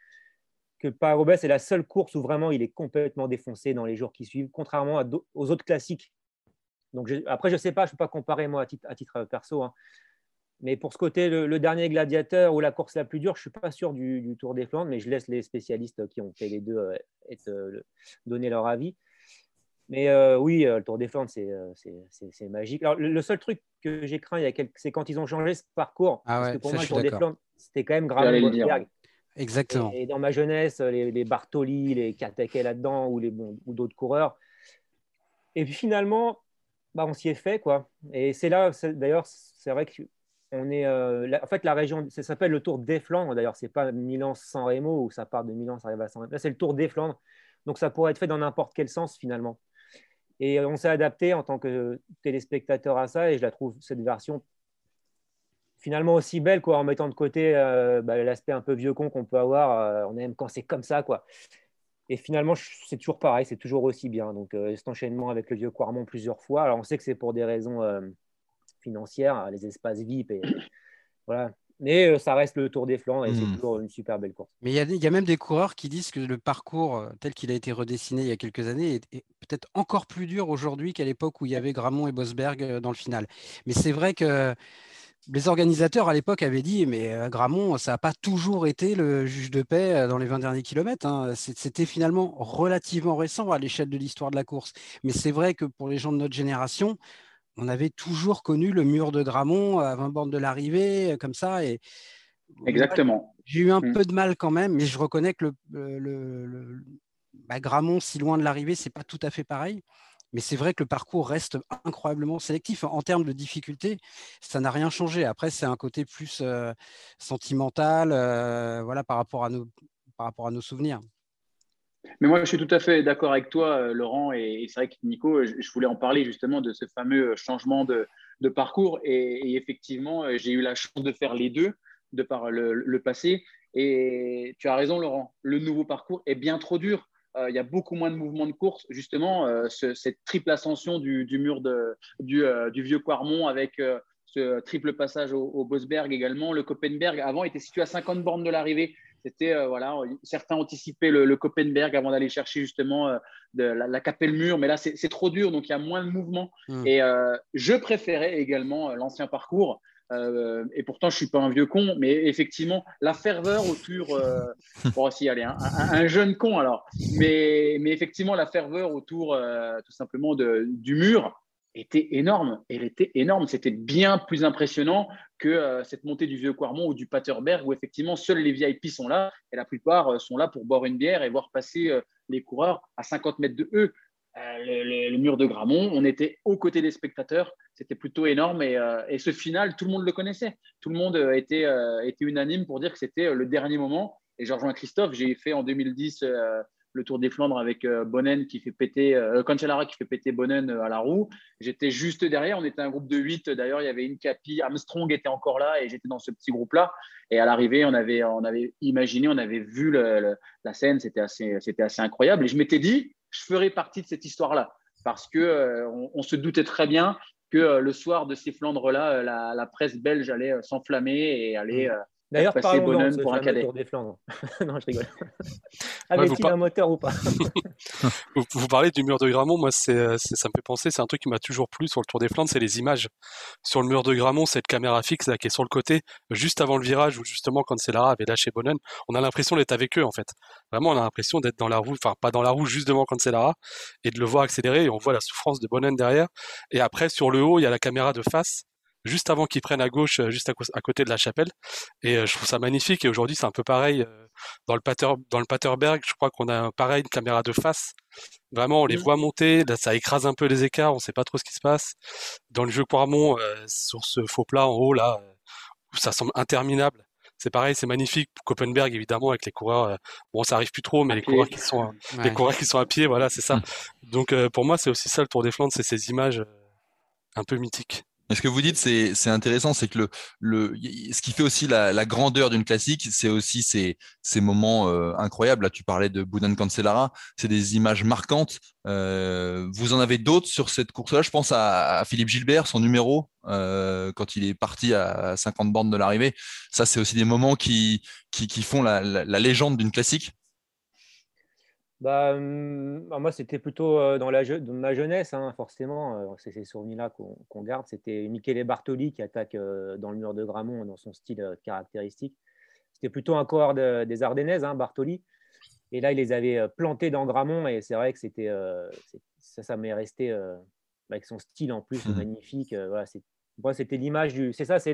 que Paris-Roubaix, c'est la seule course où vraiment il est complètement défoncé dans les jours qui suivent, contrairement aux autres classiques. Donc, après, je ne sais pas, je ne peux pas comparer moi à titre, à titre perso. Hein. Mais pour ce côté, le, dernier gladiateur ou la course la plus dure, je ne suis pas sûr du, Tour des Flandres, mais je laisse les spécialistes qui ont fait les deux euh, être, euh, donner leur avis. Mais euh, oui, le Tour des Flandres, c'est magique. Alors, le, seul truc que j'ai craint, c'est quand ils ont changé ce parcours. Ah parce que pour moi, le Tour des Flandres, c'était quand même grave. Exactement. Et, dans ma jeunesse, les, les Bartoli, les Katake là-dedans, ou, d'autres coureurs. Et puis finalement, bah, on s'y est fait. quoi. Et c'est là, d'ailleurs, c'est vrai que on est, euh, en fait, la région, ça s'appelle le Tour des Flandres. D'ailleurs, c'est pas Milan-San Remo où ça part de Milan, ça arrive à San Remo. Là, c'est le Tour des Flandres. Donc, ça pourrait être fait dans n'importe quel sens finalement. Et on s'est adapté en tant que téléspectateur à ça, et je la trouve cette version finalement aussi belle, quoi, en mettant de côté euh, bah, l'aspect un peu vieux con qu'on peut avoir. Euh, on aime quand c'est comme ça, quoi. Et finalement, c'est toujours pareil, c'est toujours aussi bien. Donc, cet enchaînement avec le vieux Quarmont plusieurs fois. Alors, on sait que c'est pour des raisons financière, les espaces VIP. Et, voilà. Mais euh, ça reste le Tour des Flandres et c'est hmm. toujours une super belle course. Mais il y, y, a même des coureurs qui disent que le parcours euh, tel qu'il a été redessiné il y a quelques années est, peut-être encore plus dur aujourd'hui qu'à l'époque où il y avait Gramont et Bosberg euh, dans le final. Mais c'est vrai que les organisateurs à l'époque avaient dit mais Gramont, ça n'a pas toujours été le juge de paix dans les 20 derniers kilomètres. Hein. C'était finalement relativement récent à l'échelle de l'histoire de la course. Mais c'est vrai que pour les gens de notre génération, on avait toujours connu le mur de Gramont à 20 bornes de l'arrivée, euh, comme ça. Et Exactement. J'ai eu un mm. peu de mal quand même, mais je reconnais que le, bah, Gramont, si loin de l'arrivée, c'est pas tout à fait pareil. Mais c'est vrai que le parcours reste incroyablement sélectif. En termes de difficulté, ça n'a rien changé. Après, c'est un côté plus euh, sentimental euh, voilà, par, rapport à nos, par rapport à nos souvenirs. Mais moi, je suis tout à fait d'accord avec toi, euh, Laurent, et, c'est vrai que Nico, je, voulais en parler justement de ce fameux euh, changement de, parcours. Et, effectivement, euh, j'ai eu la chance de faire les deux de par le, passé. Et tu as raison, Laurent, le nouveau parcours est bien trop dur. il y a beaucoup moins de mouvements de course. Justement, cette triple ascension du, mur du, vieux Quarmont avec ce triple passage au, au, Bosberg également. Le Koppenberg, avant, était situé à 50 bornes de l'arrivée. C'était euh, voilà, certains anticipaient le, le avant d'aller chercher justement euh, de, la, la Capelle Mur, mais là c'est trop dur, donc il y a moins de mouvement. Hmm. Et euh, je préférais également l'ancien parcours. et pourtant, je suis pas un vieux con, mais effectivement, la ferveur autour, bon, si, allez, un, un, jeune con alors, mais, mais effectivement, la ferveur autour tout simplement de, du mur, était énorme. Elle était énorme. C'était bien plus impressionnant que euh, cette montée du Vieux Quarmont ou du Paterberg, où effectivement seuls les VIP sont là et la plupart euh, sont là pour boire une bière et voir passer euh, les coureurs à 50 mètres de eux. Le, mur de Gramont, on était aux côtés des spectateurs, c'était plutôt énorme et, ce final, tout le monde le connaissait. Tout le monde était, était unanime pour dire que c'était le dernier moment. Et je rejoins Christophe, j'ai fait en 2010 le Tour des Flandres avec Bonnen qui fait péter, euh, Cancellara qui fait péter Bonnen à la roue. J'étais juste derrière. On était un groupe de 8. D'ailleurs, il y avait une Capi, Armstrong était encore là et j'étais dans ce petit groupe-là. Et à l'arrivée, on avait, on avait imaginé, on avait vu la scène. C'était assez, c'était assez incroyable. Et je m'étais dit, je ferais partie de cette histoire-là parce que on, se doutait très bien que le soir de ces Flandres-là, la, la, presse belge allait s'enflammer et allait mmh. D'ailleurs, parlons Bonhomme pour un cadet. Tour des Flandres. non, je rigole. Avait-il un moteur ou pas vous, parlez du mur de Gramont, moi, c'est, ça me fait penser, c'est un truc qui m'a toujours plu sur le Tour des Flandres, c'est les images. Sur le mur de Gramont, cette caméra fixe là, qui est sur le côté, juste avant le virage, où justement, quand Lara avait lâché Bonhomme, on a l'impression d'être avec eux, en fait. Vraiment, on a l'impression d'être dans la roue, enfin, pas dans la roue, juste devant Cancellara, et de le voir accélérer, et on voit la souffrance de Bonhomme derrière. Et après, sur le haut, il y a la caméra de face, juste avant qu'ils prennent à gauche, euh, juste à, côté de la chapelle. Et euh, je trouve ça magnifique. Et aujourd'hui, c'est un peu pareil euh, dans le Pater, dans le Paterberg. Je crois qu'on a pareil une caméra de face. Vraiment, on les mmh. voit monter. Là, ça écrase un peu les écarts. On sait pas trop ce qui se passe. Dans le jeu Quarmont, sur ce faux plat en haut là, où ça semble interminable. C'est pareil, c'est magnifique. Copenberg, évidemment, avec les coureurs. bon, ça arrive plus trop, mais les coureurs qui sont, les coureurs qui sont à pied, voilà, c'est ça. Mmh. Donc, pour moi, c'est aussi ça le Tour des Flandres, c'est ces images un peu mythiques. Et ce que vous dites, c'est intéressant, c'est que le, le, ce qui fait aussi la, la grandeur d'une classique, c'est aussi ces, ces moments euh, incroyables. Là, tu parlais de Boudan Cancellara, c'est des images marquantes. Euh, vous en avez d'autres sur cette course-là? Je pense à, à, Philippe Gilbert, son numéro, euh, quand il est parti à 50 bornes de l'arrivée. Ça, c'est aussi des moments qui, qui, qui font la, la légende d'une classique. Bah, bah, moi, c'était plutôt dans, la ma jeunesse, hein, forcément. C'est ces souvenirs-là qu'on garde. C'était Michele Bartoli qui attaque dans le mur de Gramont dans son style caractéristique. C'était plutôt un coureur des Ardennaises, hein, Bartoli. Et là, il les avait plantés dans Gramont. Et c'est vrai que c'était ça, ça m'est resté avec son style en plus mmh magnifique. voilà, moi, c'était l'image du. C'est ça, c'est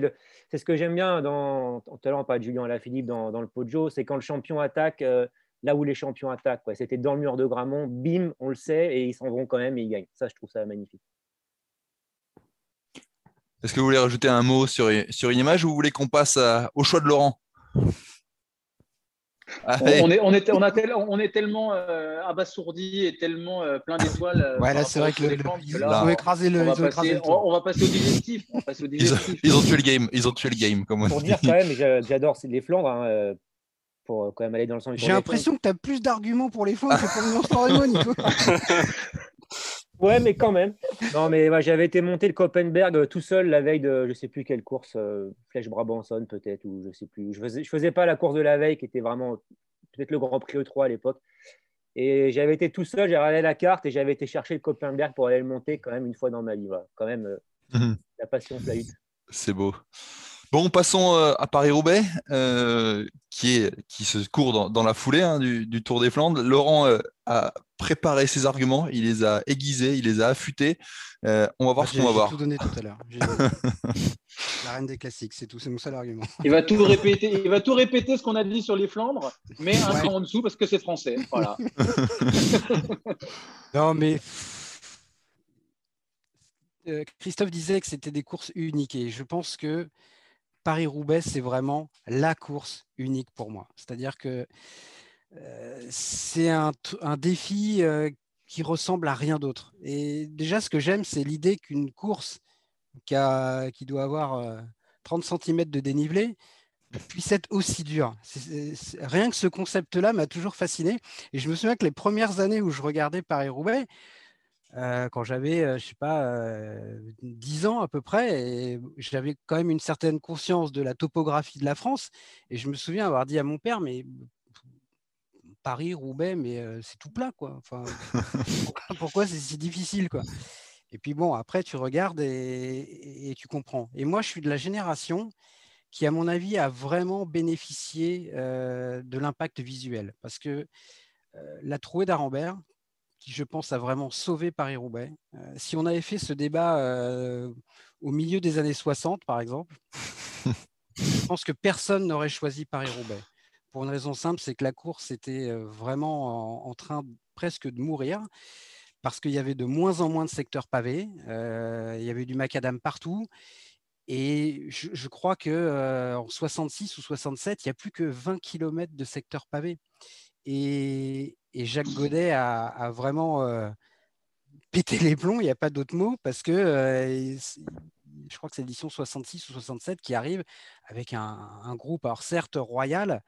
ce que j'aime bien dans. L'heure, on parle de Julien Lafilippe dans, dans le Poggio. C'est quand le champion attaque là où les champions attaquent. C'était dans le mur de Gramont, bim, on le sait, et ils s'en vont quand même et ils gagnent. Ça, je trouve ça magnifique. Est-ce que vous voulez rajouter un mot sur, sur une image ou vous voulez qu'on passe au choix de Laurent? On, est, on, est, on, a on est tellement euh, abasourdi et tellement euh, plein d'étoiles. Euh, ouais, là, c'est vrai que le, ils ont écrasé le. On va, passer, on, va passer au digestif. Ils, ont, tué le game. Ils ont tué le game. Comme Pour dire quand même, j'adore les Flandres. Hein, pour euh, quand même aller dans le sens J'ai l'impression que tu as plus d'arguments pour les Flandres que pour le Nico. ouais, mais quand même. Non, mais j'avais été monter le Copenberg euh, tout seul la veille de je sais plus quelle course, euh, Flèche Brabanson peut-être, ou je sais plus. Je faisais, je faisais pas la course de la veille qui était vraiment peut-être le Grand Prix E3 à l'époque. Et j'avais été tout seul, j'ai regardé la carte et j'avais été chercher le Copenberg pour aller le monter quand même une fois dans ma vie. Quand même, mhm. la passion flaïte. C'est beau. Bon, passons euh, à Paris-Roubaix, euh, qui, qui se court dans, la foulée hein, du, Tour des Flandres. Laurent euh, a préparé ses arguments, il les a aiguisés, il les a affûtés. on va voir ce qu'on va voir. tout donné tout à l'heure. la reine des classiques, c'est tout, c'est mon seul argument. Il va tout répéter, il va tout répéter ce qu'on a dit sur les Flandres, mais un peu en dessous parce que c'est français. Voilà. non, mais Christophe disait que c'était des courses uniques et je pense que Paris-Roubaix, c'est vraiment la course unique pour moi. C'est-à-dire que euh, c'est un, défi euh, qui ressemble à rien d'autre. Et déjà, ce que j'aime, c'est l'idée qu'une course qui, doit avoir 30 euh, cm de dénivelé puisse être aussi dure. rien que ce concept-là m'a toujours fasciné. Et je me souviens que les premières années où je regardais Paris-Roubaix, euh, quand j'avais, je euh, je sais pas, 10 euh, ans à peu près, et j'avais quand même une certaine conscience de la topographie de la France. Et je me souviens avoir dit à mon père, mais Paris, Roubaix, mais c'est tout plat, quoi. Enfin, pourquoi c'est si difficile, quoi? Et puis bon, après, tu regardes et, et, tu comprends. Et moi, je suis de la génération qui, à mon avis, a vraiment bénéficié de l'impact visuel, parce que la trouée d'Arambert, qui, je pense, a vraiment sauvé Paris-Roubaix. Euh, si on avait fait ce débat euh, au milieu des années 60, par exemple, je pense que personne n'aurait choisi Paris-Roubaix. Pour une raison simple, c'est que la course était euh, vraiment en, train presque de mourir parce qu'il y avait de moins en moins de secteurs pavés, il y avait du macadam partout. Et je, crois que en 66 ou 67, il n'y a plus que 20 km de secteurs pavés. Et, et Jacques Godet a, vraiment pété les plombs, il n'y a pas d'autre mot, parce que je crois que c'est l'édition 66 ou 67 qui arrive avec un, groupe, alors certes royal,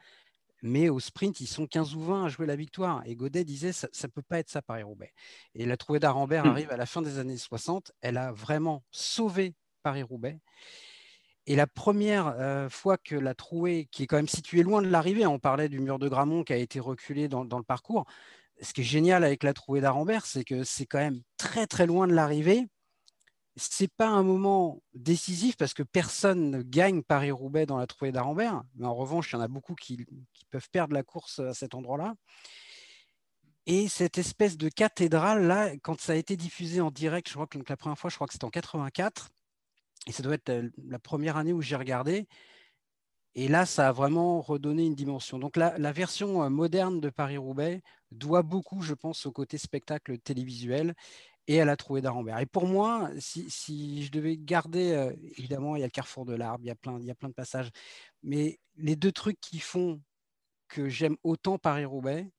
mais au sprint, ils sont 15 ou 20 à jouer la victoire. Et Godet disait, ça ne peut pas être ça Paris-Roubaix. Et la trouée d'Arambert mmh. arrive à la fin des années 60. Elle a vraiment sauvé Paris-Roubaix. Et la première fois que la trouée, qui est quand même située loin de l'arrivée, on parlait du mur de Gramont qui a été reculé dans, le parcours. Ce qui est génial avec la trouée d'Arambert, c'est que c'est quand même très très loin de l'arrivée c'est pas un moment décisif parce que personne ne gagne Paris-Roubaix dans la trouée d'Arambert. Mais en revanche, il y en a beaucoup qui, peuvent perdre la course à cet endroit-là. Et cette espèce de cathédrale, là, quand ça a été diffusé en direct, je crois que la première fois, je crois que c'était en 84, et ça doit être la première année où j'ai regardé. Et là, ça a vraiment redonné une dimension. Donc la, version moderne de Paris-Roubaix doit beaucoup, je pense, au côté spectacle télévisuel et à la trouée d'Arambert. Et pour moi, si, je devais garder, évidemment, il y a le carrefour de l'arbre, il, y a plein, y a plein de passages, mais les deux trucs qui font que j'aime autant Paris-Roubaix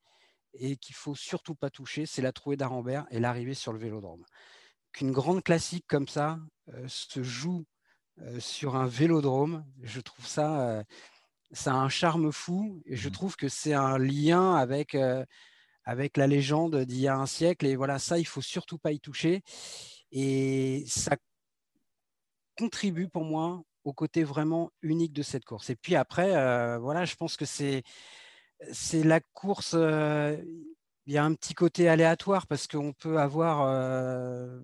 et qu'il faut surtout pas toucher, c'est la trouée d'Arambert et l'arrivée sur le vélodrome. Qu'une grande classique comme ça euh, se joue euh, sur un vélodrome, je trouve ça, ça a un charme fou et je mmh. trouve que c'est un lien avec avec la légende d'il y a un siècle. Et voilà, ça, il faut surtout pas y toucher. Et ça contribue pour moi au côté vraiment unique de cette course. Et puis après, euh, voilà, je pense que c'est c'est la course. Euh, il y a un petit côté aléatoire parce qu'on peut avoir euh,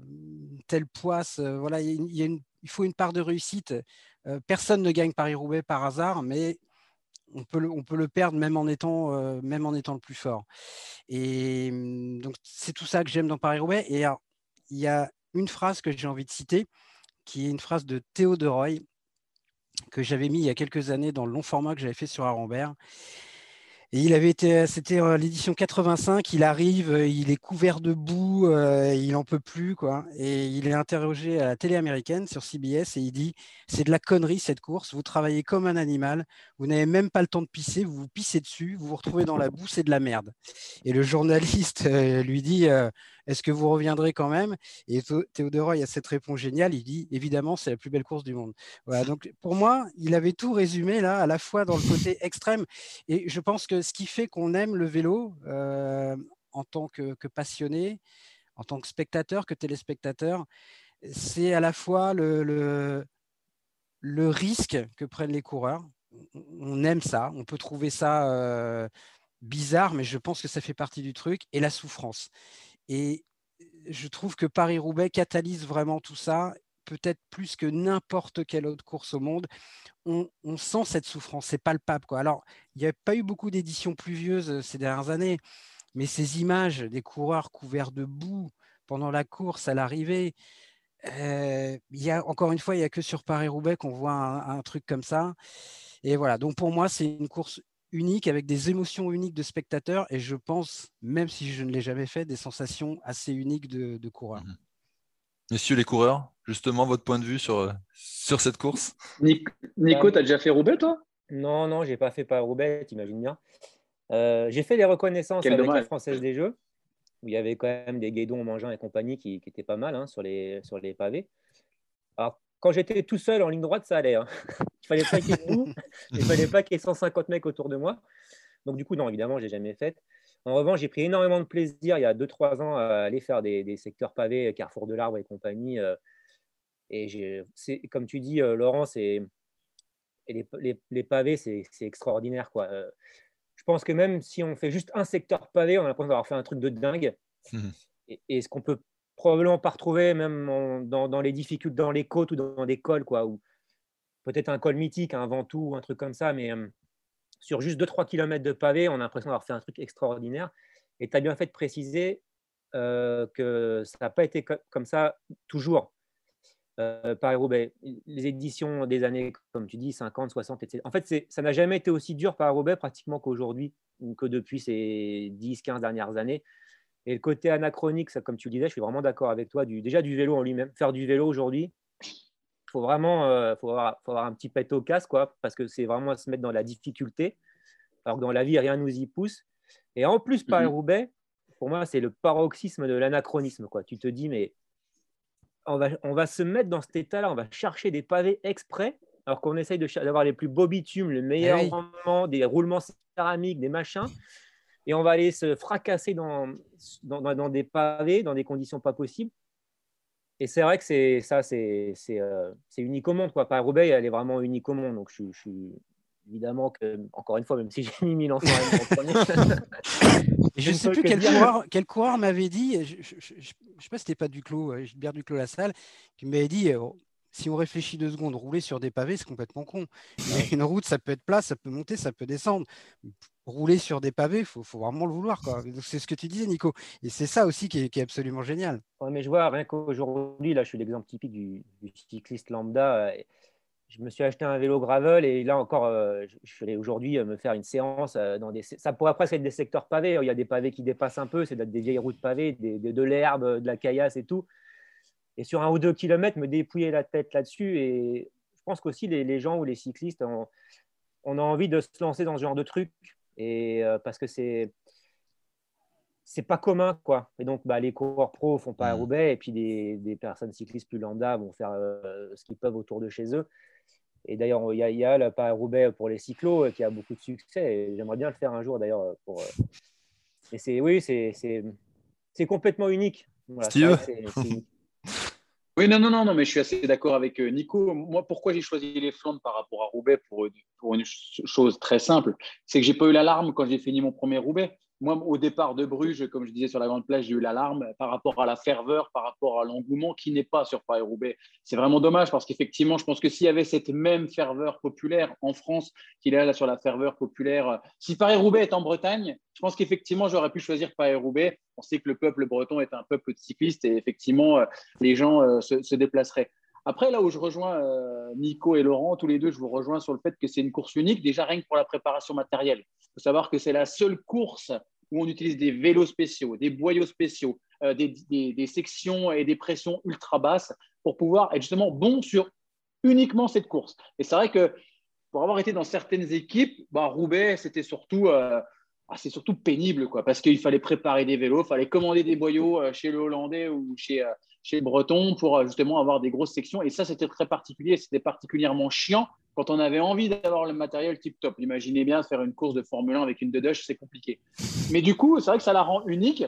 telle poisse. voilà, il, faut une part de réussite. personne ne gagne Paris-Roubaix par hasard, mais on peut, le, perdre même en étant, même en étant le plus fort. Et mmh, donc, c'est tout ça que j'aime dans Paris-Roubaix. Et il y a une phrase que j'ai envie de citer, qui est une phrase de Théo de Roy, que j'avais mis il y a quelques années dans le long format que j'avais fait sur Arambert. Et il avait été, c'était l'édition 85, il arrive, il est couvert de boue, euh, il n'en peut plus, quoi. Et il est interrogé à la télé américaine sur CBS et il dit C'est de la connerie cette course, vous travaillez comme un animal, vous n'avez même pas le temps de pisser, vous vous pissez dessus, vous vous retrouvez dans la boue, c'est de la merde. Et le journaliste euh, lui dit euh, Est-ce que vous reviendrez quand même? Et Théodore, il y a cette réponse géniale il dit Évidemment, c'est la plus belle course du monde. Voilà, donc pour moi, il avait tout résumé là, à la fois dans le côté extrême. Et je pense que ce qui fait qu'on aime le vélo euh, en tant que, passionné, en tant que spectateur, que téléspectateur, c'est à la fois le, le, risque que prennent les coureurs. On aime ça, on peut trouver ça euh, bizarre, mais je pense que ça fait partie du truc, et la souffrance. Et je trouve que Paris-Roubaix catalyse vraiment tout ça, peut-être plus que n'importe quelle autre course au monde on, sent cette souffrance, c'est palpable. Alors, il n'y a pas eu beaucoup d'éditions pluvieuses euh, ces dernières années, mais ces images des coureurs couverts de boue pendant la course à l'arrivée, euh, encore une fois, il n'y a que sur Paris-Roubaix qu'on voit un, truc comme ça. Et voilà, donc pour moi, c'est une course unique avec des émotions uniques de spectateurs et je pense, même si je ne l'ai jamais fait, des sensations assez uniques de, de coureurs. Mmh Messieurs les coureurs, justement, votre point de vue sur, euh, sur cette course? Nico, tu as déjà fait Roubaix, toi? Non, non, j'ai pas fait pas Roubaix, t'imagines bien. Euh, j'ai fait les reconnaissances avec la Française des Jeux, où il y avait quand même des guédons mangeant et compagnie qui, qui étaient pas mal hein, sur, les, sur les pavés. Alors, quand j'étais tout seul en ligne droite, ça allait. Hein. il fallait pas qu'il y ait il fallait pas qu'il y ait 150 mecs autour de moi. Donc, du coup, non, évidemment, je l'ai jamais fait. En revanche, j'ai pris énormément de plaisir il y a 2-3 ans à aller faire des, secteurs pavés, Carrefour de l'Arbre et compagnie. Euh, et comme tu dis, euh, Laurent, les, les, pavés, c'est extraordinaire. Quoi. Euh, je pense que même si on fait juste un secteur pavé, on a l'impression d'avoir fait un truc de dingue. Mmh. Et, ce qu'on peut probablement pas retrouver même dans, les difficultés, dans les côtes ou dans, des cols, quoi, ou peut-être un col mythique, un Ventoux, un truc comme ça, mais sur juste 2-3 km de pavé, on a l'impression d'avoir fait un truc extraordinaire. Et tu as bien fait de préciser euh, que ça n'a pas été comme ça toujours. Euh, Paris-Roubaix, les éditions des années, comme tu dis, 50, 60, etc. En fait, ça n'a jamais été aussi dur Paris-Roubaix pratiquement qu'aujourd'hui, ou que depuis ces 10, 15 dernières années. Et le côté anachronique, ça, comme tu le disais, je suis vraiment d'accord avec toi, du, déjà du vélo en lui-même. Faire du vélo aujourd'hui, faut vraiment euh, faut avoir, faut avoir, un petit pet au casse, quoi, parce que c'est vraiment se mettre dans la difficulté, alors que dans la vie, rien nous y pousse. Et en plus, Paris-Roubaix, pour moi, c'est le paroxysme de l'anachronisme. Tu te dis, mais on va, on va se mettre dans cet état-là, on va chercher des pavés exprès, alors qu'on essaye d'avoir les plus beaux bitumes, le meilleur eh rendement, des roulements céramiques, des machins, et on va aller se fracasser dans, dans, dans des pavés, dans des conditions pas possibles. Et c'est vrai que c'est ça, c'est euh, unique au monde. Quoi. Paris-Roubaix, elle est vraiment unique au monde. Donc je, je suis évidemment que, encore une fois, même si j'ai mis Milan en premier. je ne sais plus quel coureur, quel coureur, m'avait dit, je ne sais pas si c'était pas Duclos, euh, Gilbert Duclos la salle, qui m'avait dit euh, si on réfléchit deux secondes, rouler sur des pavés, c'est complètement con. une route, ça peut être plat, ça peut monter, ça peut descendre. Rouler sur des pavés, il faut, vraiment le vouloir. C'est ce que tu disais, Nico. Et c'est ça aussi qui est, absolument génial. mais je vois, rien qu'aujourd'hui, là, je suis l'exemple typique du, cycliste lambda. Euh, je me suis acheté un vélo gravel et là encore, euh, je suis allé aujourd'hui euh, me faire une séance dans des. Ça pourrait presque être des secteurs pavés. Il y a des pavés qui dépassent un peu, c'est des vieilles routes pavées, de l'herbe, de la caillasse et tout et sur un ou deux kilomètres, me dépouiller la tête là-dessus. Et je pense qu'aussi les, les, gens ou les cyclistes, on, on, a envie de se lancer dans ce genre de truc. Et euh, parce que c'est c'est pas commun quoi. Et donc bah, les coureurs pro font pas à mmh. Roubaix et puis des, des, personnes cyclistes plus lambda vont faire euh, ce qu'ils peuvent autour de chez eux. Et d'ailleurs il y a, y a le Paris-Roubaix pour les cyclos euh, qui a beaucoup de succès. J'aimerais bien le faire un jour d'ailleurs pour et c'est oui c'est c'est complètement unique. Voilà, oui, non, non, non, non, mais je suis assez d'accord avec euh, Nico. Moi, pourquoi j'ai choisi les Flandres par rapport à Roubaix pour, une chose très simple, c'est que j'ai pas eu l'alarme quand j'ai fini mon premier Roubaix moi, au départ de Bruges, comme je disais sur la grande plage, j'ai eu l'alarme par rapport à la ferveur, par rapport à l'engouement qui n'est pas sur Paris-Roubaix. C'est vraiment dommage parce qu'effectivement, je pense que s'il y avait cette même ferveur populaire en France qu'il y a là sur la ferveur populaire, si Paris-Roubaix est en Bretagne, je pense qu'effectivement, j'aurais pu choisir Paris-Roubaix. On sait que le peuple breton est un peuple de cyclistes et effectivement, euh, les gens euh, se, déplaceraient. Après, là où je rejoins euh, Nico et Laurent, tous les deux, je vous rejoins sur le fait que c'est une course unique, déjà rien que pour la préparation matérielle. Il faut savoir que c'est la seule course où on utilise des vélos spéciaux, des boyaux spéciaux, euh, des, sections et des pressions ultra basses pour pouvoir être justement bon sur uniquement cette course. Et c'est vrai que pour avoir été dans certaines équipes, bah, Roubaix, c'était surtout, euh, ah, surtout pénible, quoi, parce qu'il fallait préparer des vélos, il fallait commander des boyaux euh, chez le Hollandais ou chez, chez le Breton pour justement avoir des grosses sections. Et ça, c'était très particulier, c'était particulièrement chiant quand on avait envie d'avoir le matériel tip top. Imaginez bien faire une course de Formule 1 avec une Dedush, c'est compliqué. Mais du coup, c'est vrai que ça la rend unique.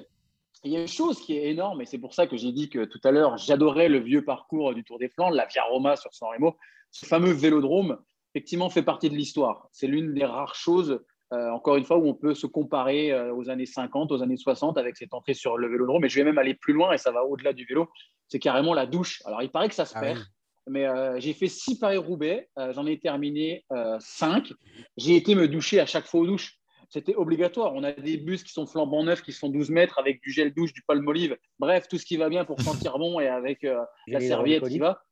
il y a une chose qui est énorme, et c'est pour ça que j'ai dit que tout à l'heure, j'adorais le vieux parcours du Tour des Flandres, la Via Roma sur San Remo. Ce fameux vélodrome, effectivement, fait partie de l'histoire. C'est l'une des rares choses, euh, encore une fois, où on peut se comparer euh, aux années 50, aux années 60 avec cette entrée sur le vélodrome. Et je vais même aller plus loin, et ça va au-delà du vélo. C'est carrément la douche. Alors, il paraît que ça se ah perd mais euh, j'ai fait six Paris-Roubaix, euh, j'en ai terminé euh, cinq. J'ai été me doucher à chaque fois aux douches. C'était obligatoire. On a des bus qui sont flambant neufs, qui sont 12 mètres avec du gel douche, du palme-olive. Bref, tout ce qui va bien pour sentir bon et avec la serviette qui va.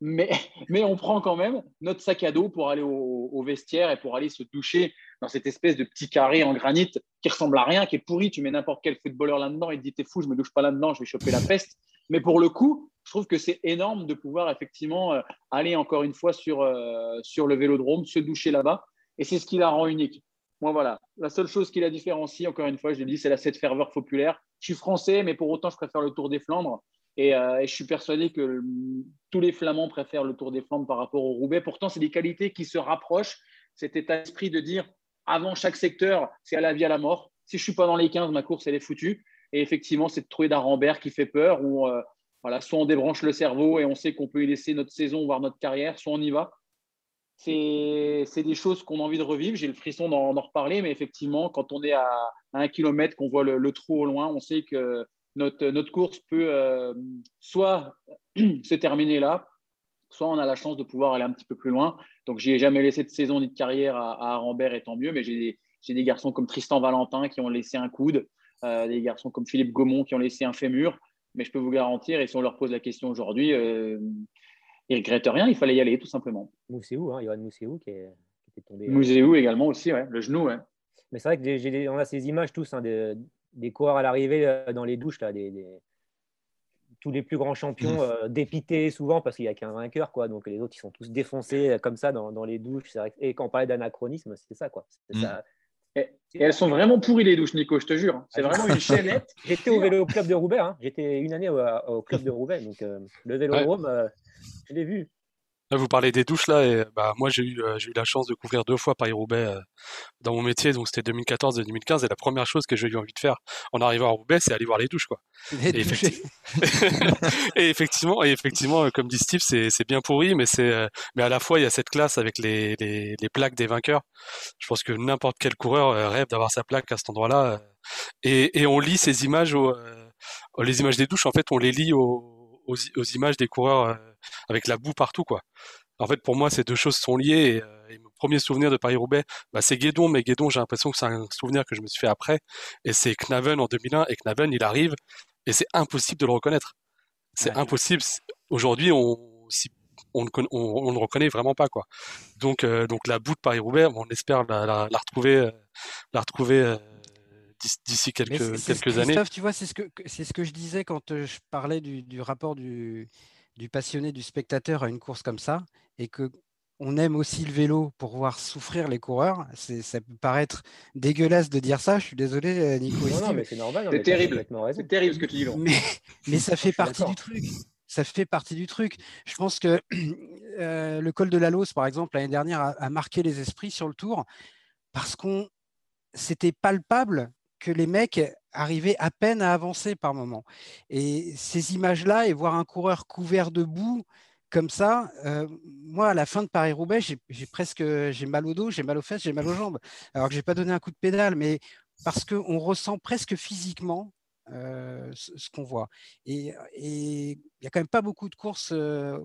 Mais, mais, on prend quand même notre sac à dos pour aller au, au, vestiaire et pour aller se doucher dans cette espèce de petit carré en granit qui ressemble à rien, qui est pourri. Tu mets n'importe quel footballeur là-dedans et te dit T'es fou, je me douche pas là-dedans, je vais choper la peste. Mais pour le coup, je trouve que c'est énorme de pouvoir effectivement euh, aller encore une fois sur, euh, sur le vélodrome, se doucher là-bas. Et c'est ce qui la rend unique. Moi, voilà. La seule chose qui la différencie, encore une fois, je l'ai dit, c'est la cette ferveur populaire. Je suis français, mais pour autant, je préfère le Tour des Flandres. Et, euh, je suis persuadé que tous les Flamands préfèrent le Tour des Flandres par rapport au Roubaix. Pourtant, c'est des qualités qui se rapprochent. Cet état d'esprit de dire, avant chaque secteur, c'est à la vie, à la mort. Si je suis pas dans les 15, ma course, elle est foutue. Et effectivement, c'est de trouver d'Arambert qui fait peur, voilà, soit on débranche le cerveau et on sait qu'on peut y laisser notre saison, voire notre carrière, soit on y va. C'est des choses qu'on a envie de revivre. J'ai le frisson d'en reparler, mais effectivement, quand on est à, un kilomètre, qu'on voit le, trou au loin, on sait que notre, notre course peut euh, soit se terminer là, soit on a la chance de pouvoir aller un petit peu plus loin. Donc, j'ai jamais laissé de saison ni de carrière à, à Arambert, et tant mieux, mais j'ai des garçons comme Tristan Valentin qui ont laissé un coude. Euh, des garçons comme Philippe Gaumont qui ont laissé un fémur. Mais je peux vous garantir, et si on leur pose la question aujourd'hui, euh, ils ne regrettent rien, il fallait y aller tout simplement. Mousséou, hein, Johan Mousséou qui, est, qui était tombé. Euh, Mousséou également aussi, ouais, le genou. Ouais. Mais c'est vrai que on a ces images tous hein, des coureurs à l'arrivée dans les douches, là, des, tous les plus grands champions dépités souvent parce qu'il n'y a qu'un vainqueur, quoi. Donc les autres, ils sont tous défoncés comme ça dans, dans les douches. Vrai et quand on parlait d'anachronisme, c'est ça, quoi. Mmh. ça Et elles sont vraiment pourries les douches, Nico, je te jure. C'est vraiment une chaînette. J'étais au vélo club de Roubaix. Hein. J'étais une année au, club de Roubaix. Donc euh, le vélodrome, euh, je l'ai vu. Vous parlez des douches là, et bah moi j'ai eu, euh, j'ai eu la chance de couvrir deux fois Paris-Roubaix euh, dans mon métier, donc c'était 2014 et 2015, et la première chose que j'ai eu envie de faire en arrivant à Roubaix, c'est aller voir les douches quoi. Et, et, effectivement, et effectivement, comme dit Steve, c'est, c'est bien pourri, mais c'est, euh, mais à la fois il y a cette classe avec les, les, les plaques des vainqueurs. Je pense que n'importe quel coureur rêve d'avoir sa plaque à cet endroit-là, et, et on lit ces images, aux, les images des douches, en fait, on les lit aux, aux, aux images des coureurs avec la boue partout, quoi. En fait, pour moi, ces deux choses sont liées. Et, euh, mon premier souvenir de Paris-Roubaix, bah, c'est Guédon, mais Guédon, j'ai l'impression que c'est un souvenir que je me suis fait après. Et c'est Knaven en 2001, et Knaven, il arrive, et c'est impossible de le reconnaître. C'est impossible. Aujourd'hui, on, on, ne reconnaît vraiment pas, quoi. Donc, euh, donc la boue de Paris-Roubaix, on espère la, retrouver, la retrouver euh, d'ici quelques, quelques années. Christophe, tu vois, c'est ce que c'est ce que je disais quand je parlais du, du rapport du du passionné, du spectateur à une course comme ça, et que on aime aussi le vélo pour voir souffrir les coureurs. Ça peut paraître dégueulasse de dire ça. Je suis désolé, euh, Nico. Non, mais c'est normal. C'est terrible. C'est terrible ce que tu dis. Mais, mais ça fait partie du truc. Ça fait partie du truc. Je pense que euh, le col de la Lose, par exemple, l'année dernière, a, a, marqué les esprits sur le tour parce qu'on c'était palpable que les mecs arrivaient à peine à avancer par moment. Et ces images-là, et voir un coureur couvert de boue comme ça, euh, moi, à la fin de Paris-Roubaix, j'ai presque j'ai mal au dos, j'ai mal aux fesses, j'ai mal aux jambes. Alors que je n'ai pas donné un coup de pédale, mais parce qu'on ressent presque physiquement euh, ce, qu'on voit. Et il n'y a quand même pas beaucoup de courses euh,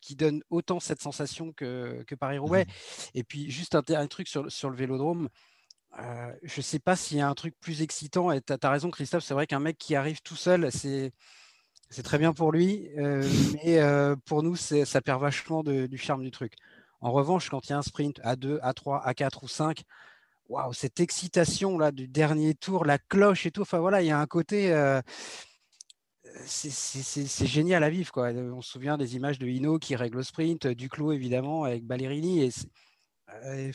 qui donnent autant cette sensation que, Paris-Roubaix. Mmh. Et puis, juste un, un truc sur, sur le vélodrome. Euh, je ne sais pas s'il y a un truc plus excitant. Et tu as, raison, Christophe, c'est vrai qu'un mec qui arrive tout seul, c'est. Très bien pour lui, euh, mais euh, pour nous, ça perd vachement du charme du truc. En revanche, quand il y a un sprint à 2, à 3, à 4 ou 5, waouh, cette excitation là du dernier tour, la cloche et tout, enfin voilà, il y a un côté. c'est génial à vivre. Quoi. On se souvient des images de Hino qui règle le sprint, Duclos évidemment avec Ballerini. Et euh,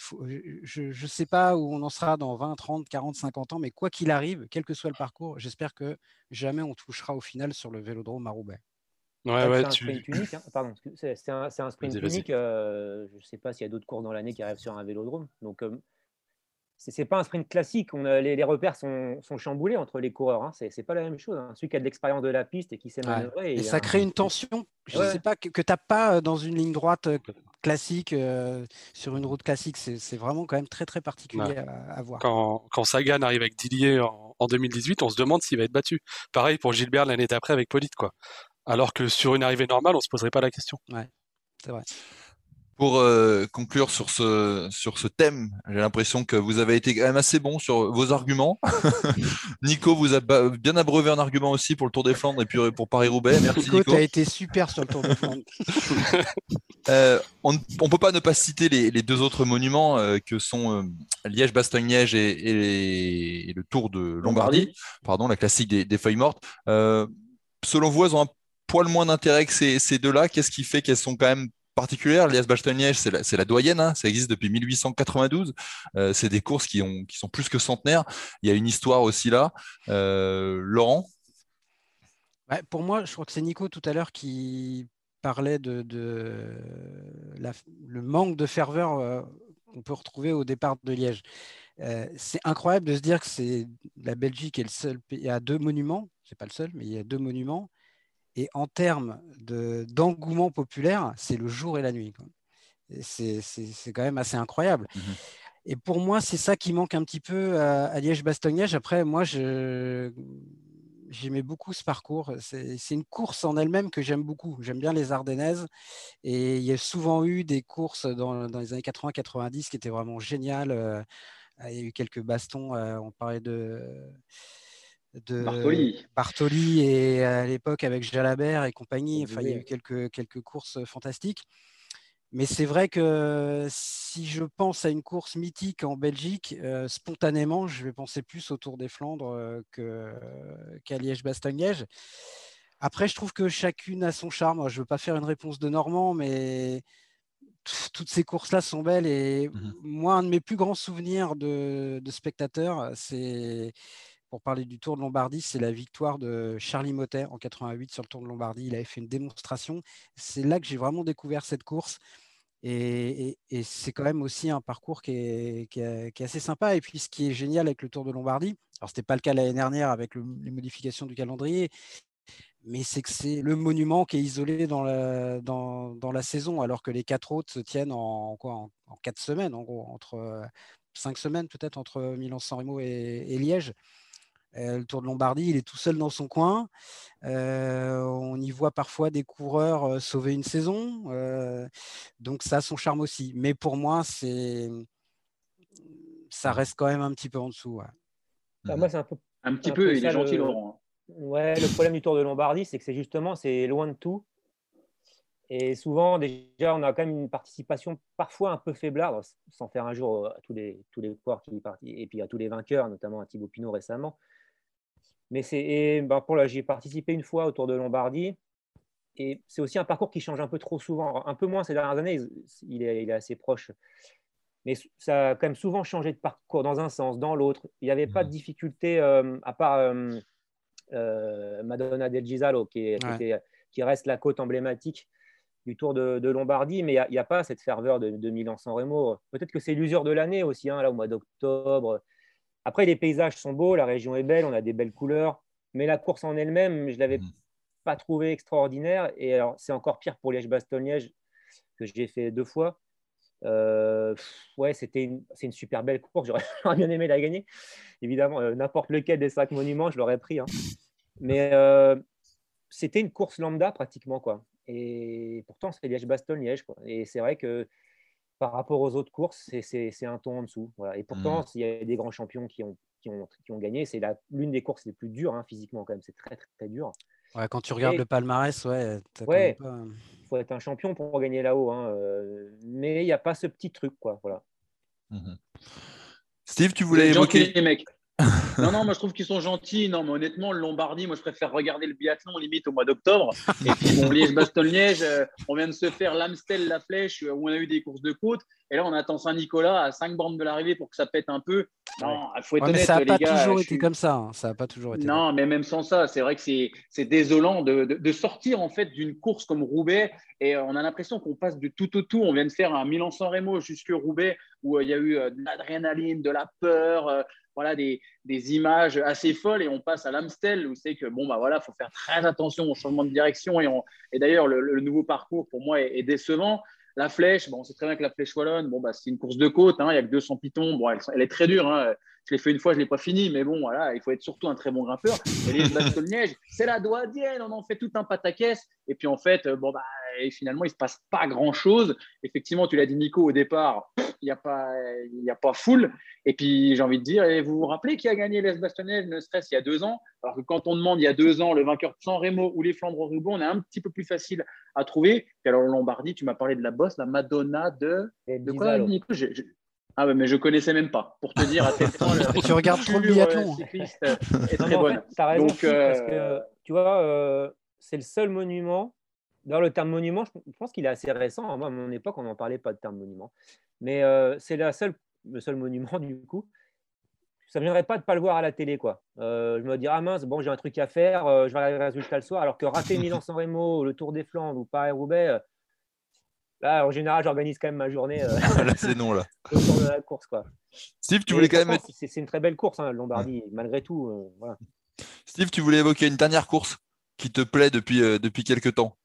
je ne sais pas où on en sera dans 20, 30, 40, 50 ans, mais quoi qu'il arrive, quel que soit le parcours, j'espère que jamais on touchera au final sur le vélodrome à Roubaix. Ouais, ouais, c'est un sprint unique. Hein. Pardon, c'est un, un, sprint unique. Euh, je ne sais pas s'il y a d'autres cours dans l'année qui arrivent sur un vélodrome. Donc, euh, c'est pas un sprint classique. On a, les, repères sont, sont, chamboulés entre les coureurs. Hein. C'est pas la même chose. Hein. Celui qui a de l'expérience de la piste et qui sait manœuvrer. Et, ça crée une tension. Je ne sais pas que, que tu n'as pas dans une ligne droite classique euh, sur une route classique. C'est vraiment quand même très très particulier à, voir. Quand, quand, Sagan arrive avec Didier en, en 2018, on se demande s'il va être battu. Pareil pour Gilbert l'année d'après avec Polite, quoi. Alors que sur une arrivée normale, on se poserait pas la question. Ouais, c'est vrai. Pour euh, conclure sur ce, sur ce thème, j'ai l'impression que vous avez été quand même assez bon sur vos arguments. Nico vous a bien abreuvé un argument aussi pour le Tour des Flandres et puis euh, pour Paris-Roubaix. Merci Nico. Nico, tu as été super sur le Tour des Flandres. euh, on ne peut pas ne pas citer les, les deux autres monuments euh, que sont Liège-Bastogne-Liège et, et, le Tour de Lombardie, pardon, la classique des, des feuilles mortes. selon vous, elles ont un poil moins d'intérêt que ces, ces deux-là. Qu'est-ce qui fait qu'elles sont quand même particulière. Liège bastogne c'est la, la, doyenne, hein. ça existe depuis 1892. Euh, c'est des courses qui, ont, qui sont plus que centenaires. Il y a une histoire aussi là. Euh, Laurent? Pour moi, je crois que c'est Nico tout à l'heure qui parlait de, de le manque de ferveur euh, qu'on peut retrouver au départ de Liège. Euh, c'est incroyable de se dire que c'est la Belgique est le seul pays. Il y a deux monuments, c'est pas le seul, mais il y a deux monuments et en termes d'engouement populaire, c'est le jour et la nuit. C'est quand même assez incroyable. Mmh et pour moi, c'est ça qui manque un petit peu à, Liège-Bastogne-Liège. Après, moi, j'aimais beaucoup ce parcours. C'est une course en elle-même que j'aime beaucoup. J'aime bien les Ardennaises. Et il y a souvent eu des courses dans, dans les années 80-90 qui étaient vraiment géniales. Euh, il y a eu quelques bastons. Euh, on parlait de de Bartoli. et à l'époque avec Jalabert et compagnie. Enfin, il y a eu quelques, quelques courses fantastiques. Mais c'est vrai que si je pense à une course mythique en Belgique, euh, spontanément, je vais penser plus au Tour des Flandres euh, qu'à Liège-Bastogne-Liège. Après, je trouve que chacune a son charme. Je ne veux pas faire une réponse de Normand, mais toutes ces courses-là sont belles. Et Mhm. moi, un de mes plus grands souvenirs de, de spectateur, c'est pour parler du Tour de Lombardie, c'est la victoire de Charlie Motet en 88 sur le Tour de Lombardie. Il avait fait une démonstration. C'est là que j'ai vraiment découvert cette course. Et, c'est quand même aussi un parcours qui est, assez sympa. Et puis, ce qui est génial avec le Tour de Lombardie, alors ce n'était pas le cas l'année dernière avec le- les modifications du calendrier, mais c'est que c'est le monument qui est isolé dans la, saison, alors que les quatre autres se tiennent en, quoi, en, quatre semaines, en gros, entre euh, cinq semaines peut-être entre Milan-San Remo et Liège. Euh, le Tour de Lombardie, il est tout seul dans son coin. Euh, on y voit parfois des coureurs euh, sauver une saison. euh, donc ça a son charme aussi. Mais pour moi, c'est ça reste quand même un petit peu en dessous. ouais. Bah, moi, c'est un peu Un petit Un peu, peu il ça, est gentil, le- Laurent. Ouais, le problème du Tour de Lombardie, c'est que c'est justement, c'est loin de tout. Et souvent, déjà, on a quand même une participation parfois un peu faiblarde, sans faire un jour à tous les, tous les coureurs qui participent, et puis à tous les vainqueurs, notamment à Thibaut Pinot récemment. Mais c'est, ben, pour là, j'ai participé une fois au Tour de Lombardie, et c'est aussi un parcours qui change un peu trop souvent, un peu moins ces dernières années, il est, il est assez proche. Mais ça a quand même souvent changé de parcours dans un sens, dans l'autre. Il n'y avait pas de difficulté, euh, à part euh, euh, Madonna del Gisalo, qui, est- qui Ouais. était- qui reste la côte emblématique du Tour de, de Lombardie, mais il n'y a, pas cette ferveur de, de Milan-San Remo. Peut-être que c'est l'usure de l'année aussi, hein, là, au mois d'octobre. Après, les paysages sont beaux, la région est belle, on a des belles couleurs, mais la course en elle-même, je ne l'avais Mhm. pas trouvée extraordinaire. Et alors, c'est encore pire pour Liège-Bastogne-Liège, que j'ai fait deux fois. Euh, ouais, c'était une, c'est une super belle course. J'aurais, j'aurais bien aimé la gagner. Évidemment, euh, n'importe lequel des cinq monuments, je l'aurais pris. hein. Mais euh, c'était une course lambda pratiquement. quoi. Et pourtant, c'est Liège-Bastogne-Liège. quoi. Et c'est vrai que par rapport aux autres courses, c'est, un ton en dessous. Voilà. Et pourtant, Mm. il y a des grands champions qui ont, qui ont, qui ont gagné. C'est l'une des courses les plus dures hein, physiquement, quand même. C'est très, très, très dur. Ouais, quand tu regardes Et- le palmarès, ouais, pas- Il faut être un champion pour gagner là-haut. hein, euh, Mais il n'y a pas ce petit truc. Quoi. Voilà. Mhm. Steve, tu voulais évoquer les mecs. Non, non, moi je trouve qu'ils sont gentils. Non, mais honnêtement, le Lombardie, moi je préfère regarder le biathlon limite au mois d'octobre. Et puis bon, Liège-Bastogne-Liège, euh, on vient de se faire l'Amstel, la Flèche, où on a eu des courses de côte. Et là, on attend Saint-Nicolas à 5 bornes de l'arrivée pour que ça pète un peu. Non, il faut être Ouais, mais ça n'a pas gars. toujours été suis- comme ça. hein. Ça n'a pas toujours été. Non, mais même sans ça, c'est vrai que c'est désolant de, de- de sortir en fait d'une course comme Roubaix et euh, on a l'impression qu'on passe de tout au tout. On vient de faire un Milan-San Remo jusque Roubaix où euh, il y a eu euh, de l'adrénaline, de la peur, voilà des, des images assez folles et on passe à l'Amstel où c'est que bon bah voilà, faut faire très attention au changement de direction et, et d'ailleurs le, nouveau parcours pour moi est, décevant. La flèche, bon, on sait très bien que la flèche wallonne, bon, bah, c'est une course de côte, hein, il y a que 200 pitons, bon, elle, elle est très dure, hein, je l'ai fait une fois, je ne l'ai pas fini, mais bon, voilà, il faut être surtout un très bon grimpeur. Et les Bastogne-Liège, c'est la douadienne, on en fait tout un pataquès. Et puis en fait, euh, bon, bah, et finalement, il ne se passe pas grand-chose. Effectivement, tu l'as dit, Nico, au départ, il n'y a, pas- y a pas foule. Et puis, j'ai envie de dire, et vous vous rappelez qui a gagné les Bastogne-Liège, ne serait-ce il y a deux ans? Alors que quand on demande il y a deux ans le vainqueur de San Remo ou les Flandres-Roubaix, on est un petit peu plus facile à trouver. Puis alors, Lombardie, tu m'as parlé de la bosse, la Madonna de. Et De quoi. Nico? Ah, ouais, mais je connaissais même pas, pour te dire à quel point la Tu regardes trop le euh, biathlon. cycliste euh, est Non, très en bonne. fait, t'as raison, Donc, parce euh, que tu vois, euh, c'est le seul monument. Dans le terme monument, je pense qu'il est assez récent. Moi, à mon époque, on n'en parlait pas de terme monument. Mais euh, c'est la seule, le seul monument, du coup. Ça ne viendrait pas de ne pas le voir à la télé. Quoi. Euh, je me dis, ah mince, bon, j'ai un truc à faire, euh, je vais regarder le résultat le soir. Alors que rater Milan-San Remo, le Tour des Flandres ou Paris-Roubaix, euh, là, en général, j'organise quand même ma journée euh, Là, c'est non, là. autour de la course. Quoi. Steve, tu voulais quand même. c'est- C'est une très belle course, hein, le Lombardie, malgré tout. euh, voilà. Steve, tu voulais évoquer une dernière course qui te plaît depuis, euh, depuis quelques temps?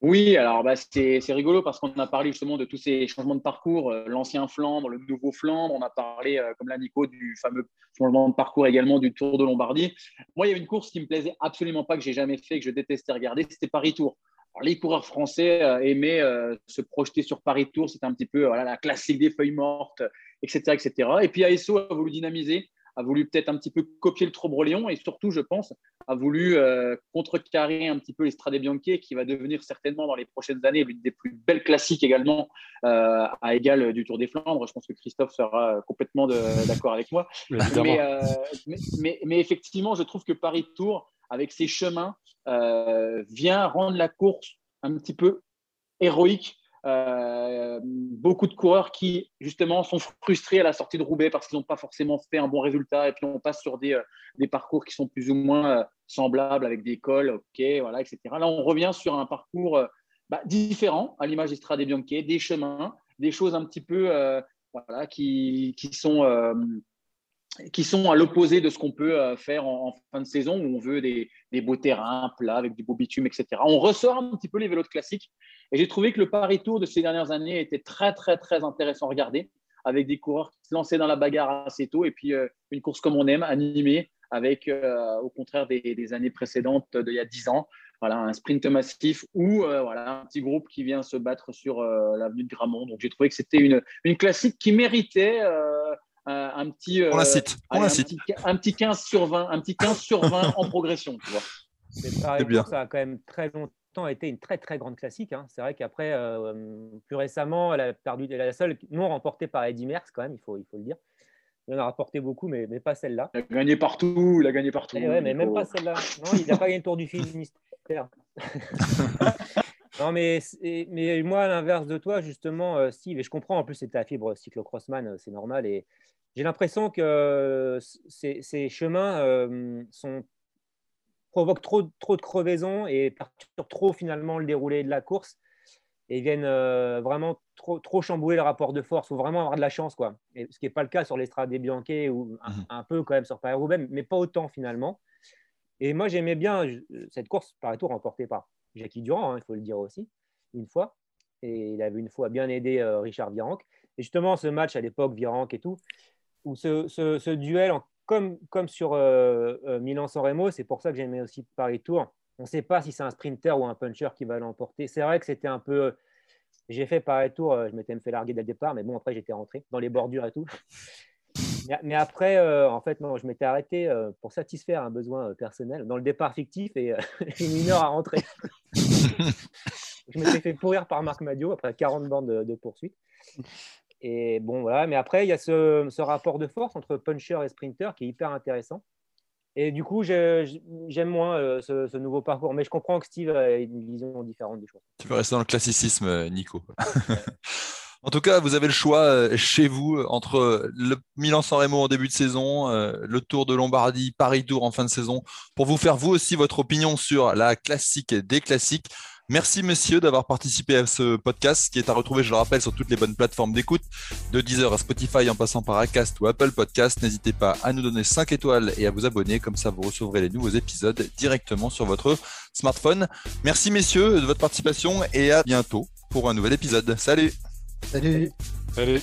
Oui, alors bah, c'est c'est rigolo parce qu'on a parlé justement de tous ces changements de parcours, euh, l'ancien Flandre, le nouveau Flandre. On a parlé, euh, comme l'a Nico, du fameux changement de parcours également du Tour de Lombardie. Moi, il y a une course qui me plaisait absolument pas, que j'ai jamais fait, que je détestais regarder, c'était Paris-Tour. Les coureurs français euh, aimaient euh, se projeter sur Paris-Tour. C'était un petit peu voilà, la classique des feuilles mortes, etc., etc. Et puis ASO a voulu dynamiser, a voulu peut-être un petit peu copier le Trobrelion et surtout, je pense, a voulu euh, contrecarrer un petit peu l'Estrade Bianche, qui va devenir certainement dans les prochaines années l'une des plus belles classiques également, euh, à égal du Tour des Flandres. Je pense que Christophe sera complètement d'accord avec moi. Évidemment. Mais, euh, mais, mais- mais effectivement, je trouve que Paris Tour, avec ses chemins, euh, vient rendre la course un petit peu héroïque. Euh, beaucoup de coureurs qui, justement, sont frustrés à la sortie de Roubaix parce qu'ils n'ont pas forcément fait un bon résultat et puis on passe sur des, euh, des parcours qui sont plus ou moins semblables avec des cols, ok, voilà, etc. Là, on revient sur un parcours bah, différent, à l'image d'Estrade et Bianche, des chemins, des choses un petit peu voilà, qui, qui sont qui sont à l'opposé de ce qu'on peut euh, faire en, fin de saison où on veut des, beaux terrains plats avec du beau bitume, etc. On ressort un petit peu les vélos de classique. Et j'ai trouvé que le Paris Tour de ces dernières années était très, très, très intéressant à regarder avec des coureurs qui se lançaient dans la bagarre assez tôt et puis euh, une course comme on aime, animée, avec euh, au contraire des, années précédentes d'il y a 10 ans. Voilà, un sprint massif ou voilà, un petit groupe qui vient se battre sur l'avenue de Gramont. Donc j'ai trouvé que c'était une, une classique qui méritait un petit. On la cite. On la cite. Un, petit, 15 sur 20, un petit 15 sur 20 en progression, tu vois. C'est bien. Ça a quand même très longtemps été une très très grande classique. Hein. C'est vrai qu'après, euh, plus récemment, elle a perdu, elle la seule non remportée par Eddie Merckx quand même, il faut, il faut le dire. Il en a rapporté beaucoup, mais, mais pas celle-là. Il a gagné partout, il a gagné partout. Eh ouais, mais même pas celle-là. Non, il n'a pas gagné le Tour du Finistère. non, mais, mais moi, à l'inverse de toi, justement, euh, Steve, et je comprends, en plus, c'est ta fibre cyclocrossman, euh, c'est normal, et, j'ai l'impression que ces, chemins euh, sont, provoquent trop, trop de crevaisons et perturbent trop finalement le déroulé de la course et viennent euh, vraiment trop, trop chambouler le rapport de force. Il faut vraiment avoir de la chance, quoi. Et ce qui n'est pas le cas sur l'Estrade des Bianchi ou un, mhm. peu quand même sur Paris-Roubaix, mais pas autant finalement. Et moi, j'aimais bien cette course par tour remportée par Jackie Durand, hein, il faut le dire aussi, une fois. Et il avait une fois bien aidé euh, Richard Virenque. Et justement, ce match à l'époque, Virenque et tout, ou ce, duel, comme, comme sur euh, euh, Milan-San Remo, c'est pour ça que j'aimais aussi Paris Tour. On ne sait pas si c'est un sprinter ou un puncher qui va l'emporter. C'est vrai que c'était un peu. J'ai fait Paris Tour, euh, je m'étais fait larguer dès le départ, mais bon, après, j'étais rentré dans les bordures et tout. Mais après, en fait, non, je m'étais arrêté pour satisfaire un besoin personnel dans le départ fictif et j'ai mis une heure à rentrer. je m'étais fait pourrir par Marc Madio après 40 bandes de poursuite. Et bon, voilà. Mais après, il y a ce, rapport de force entre puncher et sprinter qui est hyper intéressant. Et du coup, j'aime moins euh, ce, nouveau parcours. Mais je comprends que Steve a une vision différente des choses. Tu veux rester dans le classicisme, euh, Nico. en tout cas, vous avez le choix euh, chez vous entre le Milan-San Remo en début de saison, le Tour de Lombardie, Paris-Tour en fin de saison, pour vous faire vous aussi votre opinion sur la classique des classiques. Merci messieurs d'avoir participé à ce podcast qui est à retrouver, je le rappelle, sur toutes les bonnes plateformes d'écoute, de Deezer à Spotify en passant par Acast ou Apple Podcast. N'hésitez pas à nous donner 5 étoiles et à vous abonner, comme ça vous recevrez les nouveaux épisodes directement sur votre smartphone. Merci messieurs de votre participation et à bientôt pour un nouvel épisode. Salut Salut Salut